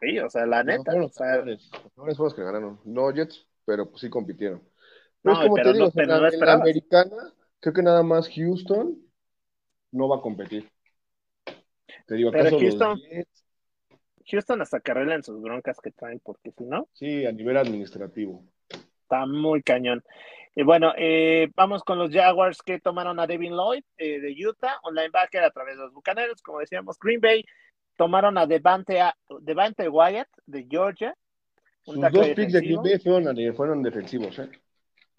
Sí, o sea, la neta. No, los que ganaron. No Jets, pero pues sí compitieron. Pero es como te digo, en, la, americana, creo que nada más Houston no va a competir. Te digo, pero Houston, Houston hasta que arreglen sus broncas que traen, porque si no. Sí, a nivel administrativo. Está muy cañón. Y bueno, eh, vamos con los Jaguars que tomaron a Devin Lloyd eh, de Utah, un linebacker a través de los Bucaneros, como decíamos, Green Bay tomaron a Devante, a Devante Wyatt de Georgia. Sus dos picks de Green Bay fueron, defensivos, ¿eh?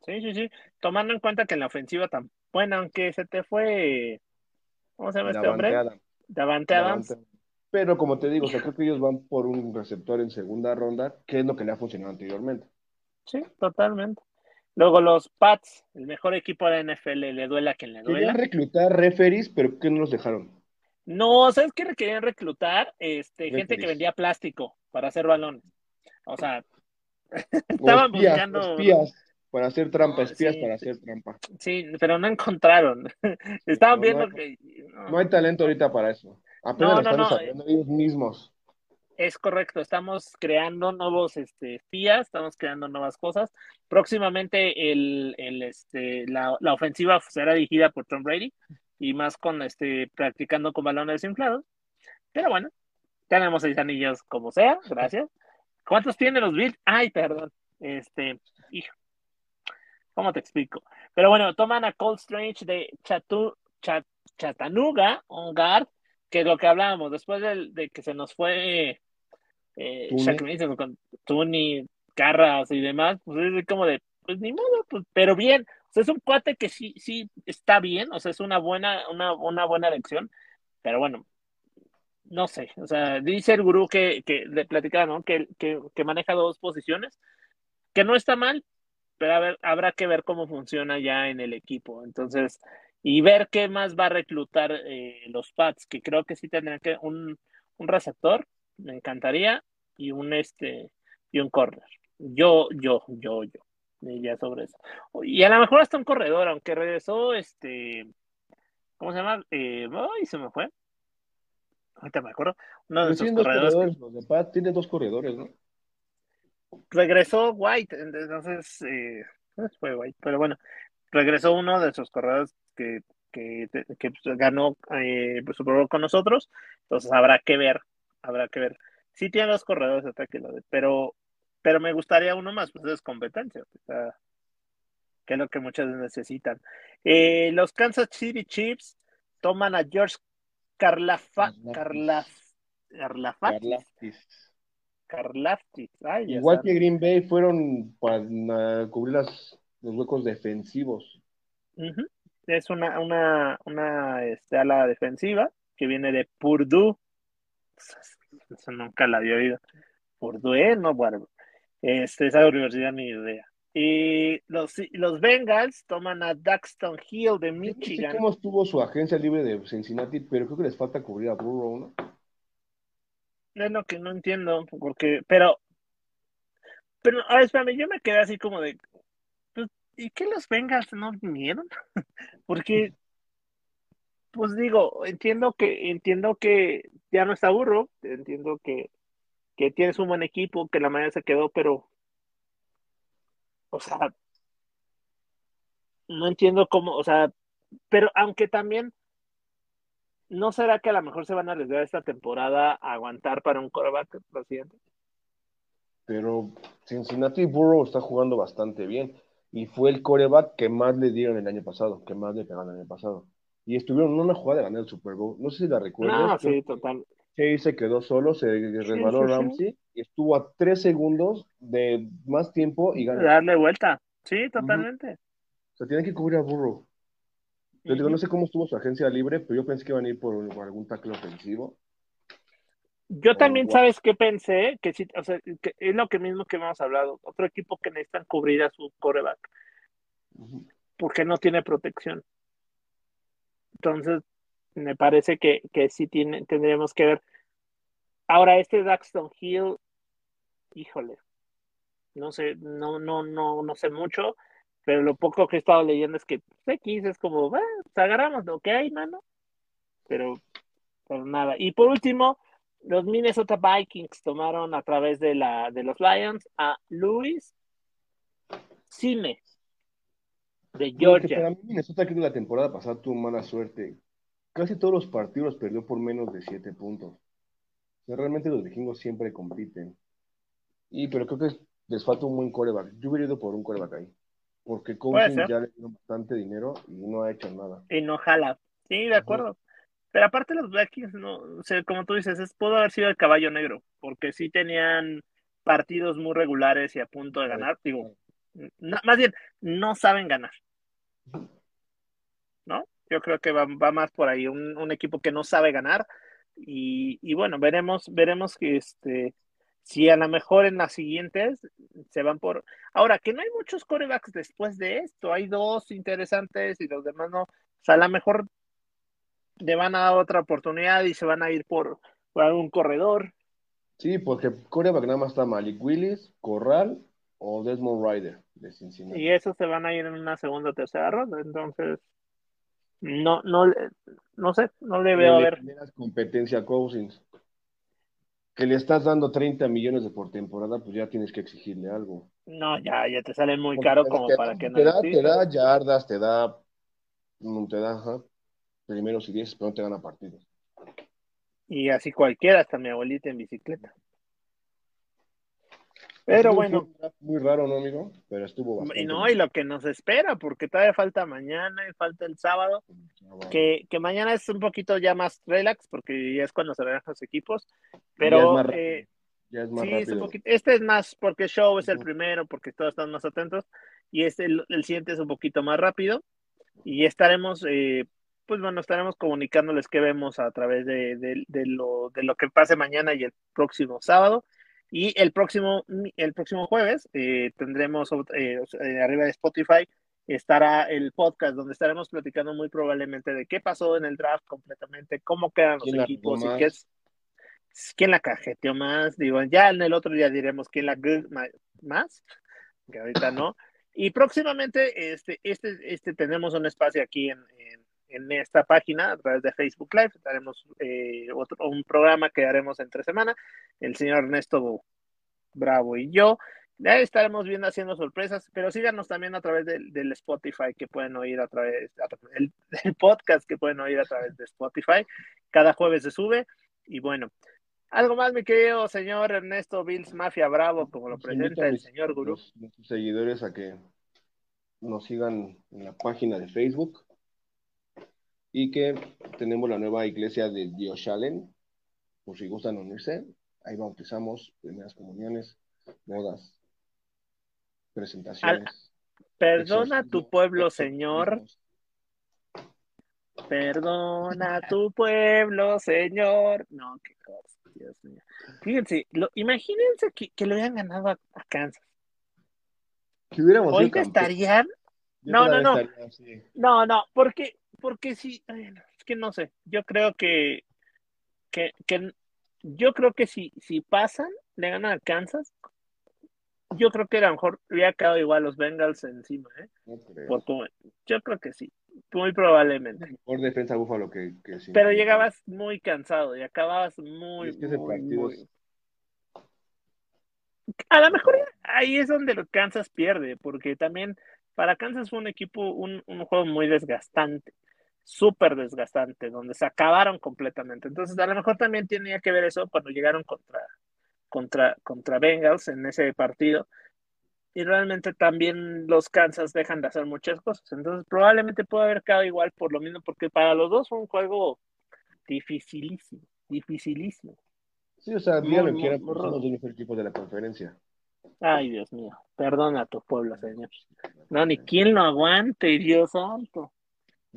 Sí, sí, sí. Tomando en cuenta que en la ofensiva tan buena, aunque se te fue. ¿Cómo se llama este hombre? Davante Adams. Pero como te digo, creo que ellos van por un receptor en segunda ronda, que es lo que le ha funcionado anteriormente. Sí, totalmente. Luego los Pats, el mejor equipo de la NFL, le duela a quien le duela. Querían reclutar referees, pero ¿qué no los dejaron? No, ¿sabes qué? Querían reclutar este, gente que vendía plástico para hacer balones. O sea, estaban buscando. Espías para hacer trampa, espías para hacer trampa. Sí, pero no encontraron. estaban viendo que. No. hay talento ahorita para eso. Apenas están desarrollando ellos mismos. Es correcto, estamos creando nuevos este, espías, estamos creando nuevas cosas. Próximamente el, el, este, la, la ofensiva será dirigida por Tom Brady y más con este practicando con balones inflados. Pero bueno, tenemos seis anillos como sea, gracias. ¿Cuántos tienen los Bills? Ay, perdón. Este, hijo. ¿Cómo te explico? Pero bueno, toman a Cold Strange de Chatu, Chat, Chattanooga, un guard, que es lo que hablábamos, después de, que se nos fue eh, con Tuni, Carras y demás, pues es como de, pues ni modo, pues, pero bien, es un cuate que sí, sí está bien, o sea, es una buena, una, una buena elección, pero bueno, no sé, o sea, dice el gurú que, que le platicaba, ¿no? Que, que, maneja dos posiciones, que no está mal, pero a ver, habrá que ver cómo funciona ya en el equipo. Entonces, y ver qué más va a reclutar eh, los Pats, que creo que sí tendrían que un, un receptor, me encantaría, y un este, y un corner. Yo, yo, yo, yo ya sobre eso. Y a lo mejor hasta un corredor, aunque regresó este, ¿cómo se llama? Eh, ay, se me fue. Ahorita me acuerdo. Uno de esos corredores. tiene dos corredores, ¿no? Regresó White, entonces eh, fue White, pero bueno, regresó uno de esos corredores que, que, que pues, ganó eh, su Super con nosotros, entonces habrá que ver, habrá que ver. Sí tiene dos corredores de ataque, pero pero me gustaría uno más, pues es competencia, que es lo que muchas necesitan. Eh, los Kansas City Chiefs toman a George Carlafa, Carlaf, Carlaftis. Carlaftis. Igual que Green Bay fueron para cubrir las, los huecos defensivos. Es una, una, una este, ala defensiva que viene de Purdue. Eso nunca la había oído. Purdue, no, bueno, este, esa universidad ni idea. Y los, los Bengals toman a Daxton Hill de Michigan. No sé cómo estuvo su agencia libre de Cincinnati, pero creo que les falta cubrir a Burrow, ¿no? Es lo que no entiendo, porque, pero, pero, a ver, espérame, yo me quedé así como de, pues, ¿y qué los Bengals no vinieron? porque, pues digo, entiendo que, entiendo que ya no está burro, entiendo que, que tienes un buen equipo, que la mayoría se quedó, pero o sea, no entiendo cómo, o sea, pero aunque también, ¿no será que a lo mejor se van a arriesgar esta temporada a aguantar para un coreback lo siguiente? Pero Cincinnati Burrow está jugando bastante bien y fue el coreback que más le dieron el año pasado, que más le pegaron el año pasado. Y estuvieron en una jugada de ganar el Super Bowl. No sé si la recuerdas. No, sí, total. Chase se quedó solo, se resbaló Ramsey y estuvo a tres segundos de más tiempo y ganó. Darle vuelta. Sí, totalmente. O sea, tienen que cubrir a Burrow. Yo digo, no sé cómo estuvo su agencia libre, pero yo pensé que iban a ir por, algún tackle ofensivo. Yo también, ¿sabes qué pensé? Que sí, o sea, que es lo que mismo que hemos hablado. Otro equipo que necesitan cubrir a su coreback. Porque no tiene protección. Entonces, me parece que, que sí tiene, tendríamos que ver. Ahora, este Daxton Hill, híjole, no sé, no, no, no, no sé mucho, pero lo poco que he estado leyendo es que X es como, bueno, pues agarramos lo que hay, mano. Pero, pero nada. Y por último, los Minnesota Vikings tomaron a través de la de los Lions a Luis Cine de Georgia. Para mí Minnesota que la temporada pasada tuvo mala suerte casi todos los partidos perdió por menos de siete puntos. realmente los vikingos siempre compiten. Y pero creo que les falta un buen coreback. Yo hubiera ido por un coreback ahí. Porque Cousins ya le dio bastante dinero y no ha hecho nada. Y no jala. Sí, de acuerdo. Pero aparte los Vikings, no, o sea, como tú dices, es, pudo haber sido el caballo negro, porque sí tenían partidos muy regulares y a punto de ganar. Digo, más bien, no saben ganar. Yo creo que va, más por ahí, un, equipo que no sabe ganar. Y, bueno, veremos, veremos que este, si a lo mejor en las siguientes se van por. Ahora, que no hay muchos corebacks después de esto, hay dos interesantes y los demás no. O sea, a lo mejor le van a dar otra oportunidad y se van a ir por, por algún corredor. Sí, porque coreback nada más está Malik Willis, Corral o Desmond Ryder de Cincinnati. Y esos se van a ir en una segunda o tercera ronda, entonces no, no, no sé, no le veo a ver. competencia a Cousins. Que le estás dando 30 millones de por temporada, pues ya tienes que exigirle algo. No, ya, ya te sale muy caro como para que no. Te da, te da yardas, te da, mm, te da, ajá, primeros y diez, pero no te gana partidos. Y así cualquiera, hasta mi abuelita en bicicleta. Pero bueno. Muy raro, ¿no, amigo? Pero estuvo bastante. Y no, y lo que nos espera, porque todavía falta mañana y falta el sábado. Que, que mañana es un poquito ya más relax, porque ya es cuando se ven los equipos. Pero. Ya es más, eh, sí, este es más porque show es el primero, porque todos están más atentos. Y este, el, siguiente es un poquito más rápido. Y estaremos. Eh, pues bueno, estaremos comunicándoles qué vemos a través de, de, lo, de lo que pase mañana y el próximo sábado. Y el próximo, el próximo jueves eh, tendremos eh, eh, arriba de Spotify estará el podcast donde estaremos platicando muy probablemente de qué pasó en el draft completamente, cómo quedan los equipos y qué es quién la cajeteó más. Digo, ya en el otro día diremos quién la más, que ahorita no. Y próximamente este, este, este tenemos un espacio aquí en en esta página a través de Facebook Live. Haremos eh, otro, un programa que haremos entre semana. El señor Ernesto Bravo y yo. Ya estaremos viendo haciendo sorpresas, pero síganos también a través del, Spotify que pueden oír a través del, podcast que pueden oír a través de Spotify. Cada jueves se sube. Y bueno, algo más, mi querido señor Ernesto Bills Mafia Bravo, como lo presenta el señor Gurú. Nuestros seguidores a que nos sigan en la página de Facebook, y que tenemos la nueva iglesia de Dios Allen, por si gustan unirse, ahí bautizamos, primeras comuniones, bodas, presentaciones. perdona a tu pueblo, Señor. Perdona a tu pueblo, Señor. No, qué cosa, Dios mío. Fíjense, lo, imagínense que, que, le hubieran ganado a, Kansas. Si hubiéramos Hoy estarían. No, no, no. No, no, porque, porque sí, es que no sé. Yo creo que, que, que yo creo que si, si pasan, le ganan a Kansas, yo creo que a lo mejor hubiera quedado igual los Bengals encima, ¿eh? yo creo que sí, muy probablemente. Por defensa Búfalo que, que sí. Pero llegabas muy cansado y acababas muy, muy, A lo mejor ahí es donde Kansas pierde, porque también para Kansas fue un equipo, un, un juego muy desgastante, súper desgastante, donde se acabaron completamente. Entonces, a lo mejor también tenía que ver eso cuando llegaron contra, contra, contra Bengals en ese partido. Y realmente también los Kansas dejan de hacer muchas cosas. Entonces, probablemente puede haber quedado igual por lo mismo, porque para los dos fue un juego dificilísimo, dificilísimo. Sí, o sea, díganlo que era el mejor equipo de la conferencia. Ay, Dios mío, perdona a tu pueblo, señor. No, ni quién lo aguante, Dios santo.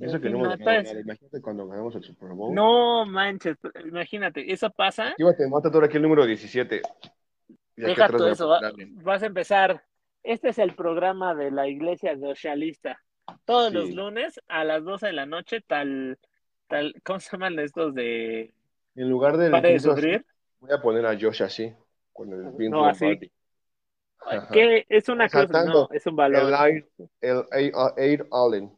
Eso que no hemos ganado Imagínate cuando ganamos el Super Bowl. No manches, imagínate, eso pasa. Llévate, mata todo aquí el número 17. Deja todo eso, vas a empezar. Este es el programa de la iglesia socialista. Todos los lunes a las 12 de la noche, tal, tal, ¿cómo se llaman estos de. En lugar de. Para de sufrir. Voy a poner a Josh así, con el no, así. ¿Qué? Es una cruz, no, es un valor. El Air Allen.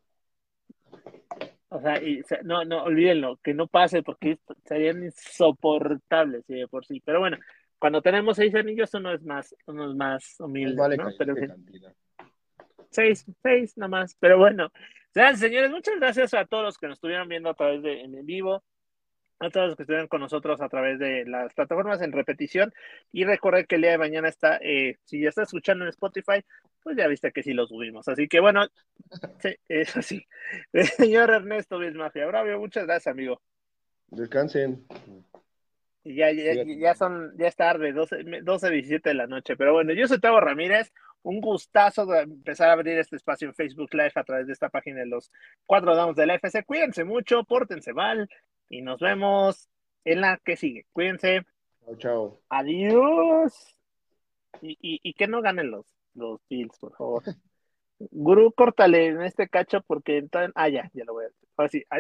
O sea, y, no, no, olvídenlo, que no pase porque serían insoportables sí, de por sí. Pero bueno, cuando tenemos seis anillos, uno es más, uno es más humilde, ¿no? Pero, seis, seis nada más. Pero bueno, señores, muchas gracias a todos los que nos estuvieron viendo a través de en vivo a todos los que estuvieron con nosotros a través de las plataformas en repetición. Y recordar que el día de mañana está, eh, si ya está escuchando en Spotify, pues ya viste que sí lo subimos. Así que bueno, sí, eso sí. señor Ernesto Bismafia, bravo, muchas gracias, amigo. Descansen. Ya, ya, ya, son, ya es tarde, 12, 12, 17 de la noche. Pero bueno, yo soy Tavo Ramírez. Un gustazo de empezar a abrir este espacio en Facebook Live a través de esta página de los cuatro damos del FC. Cuídense mucho, pórtense mal, y nos vemos en la que sigue. Cuídense. Chao, chao. Adiós. Y, y, que no ganen los, los Bills, por favor. Guru, córtale en este cacho porque entonces. Ah, ya, ya lo voy a hacer. Ahora sí. Adiós.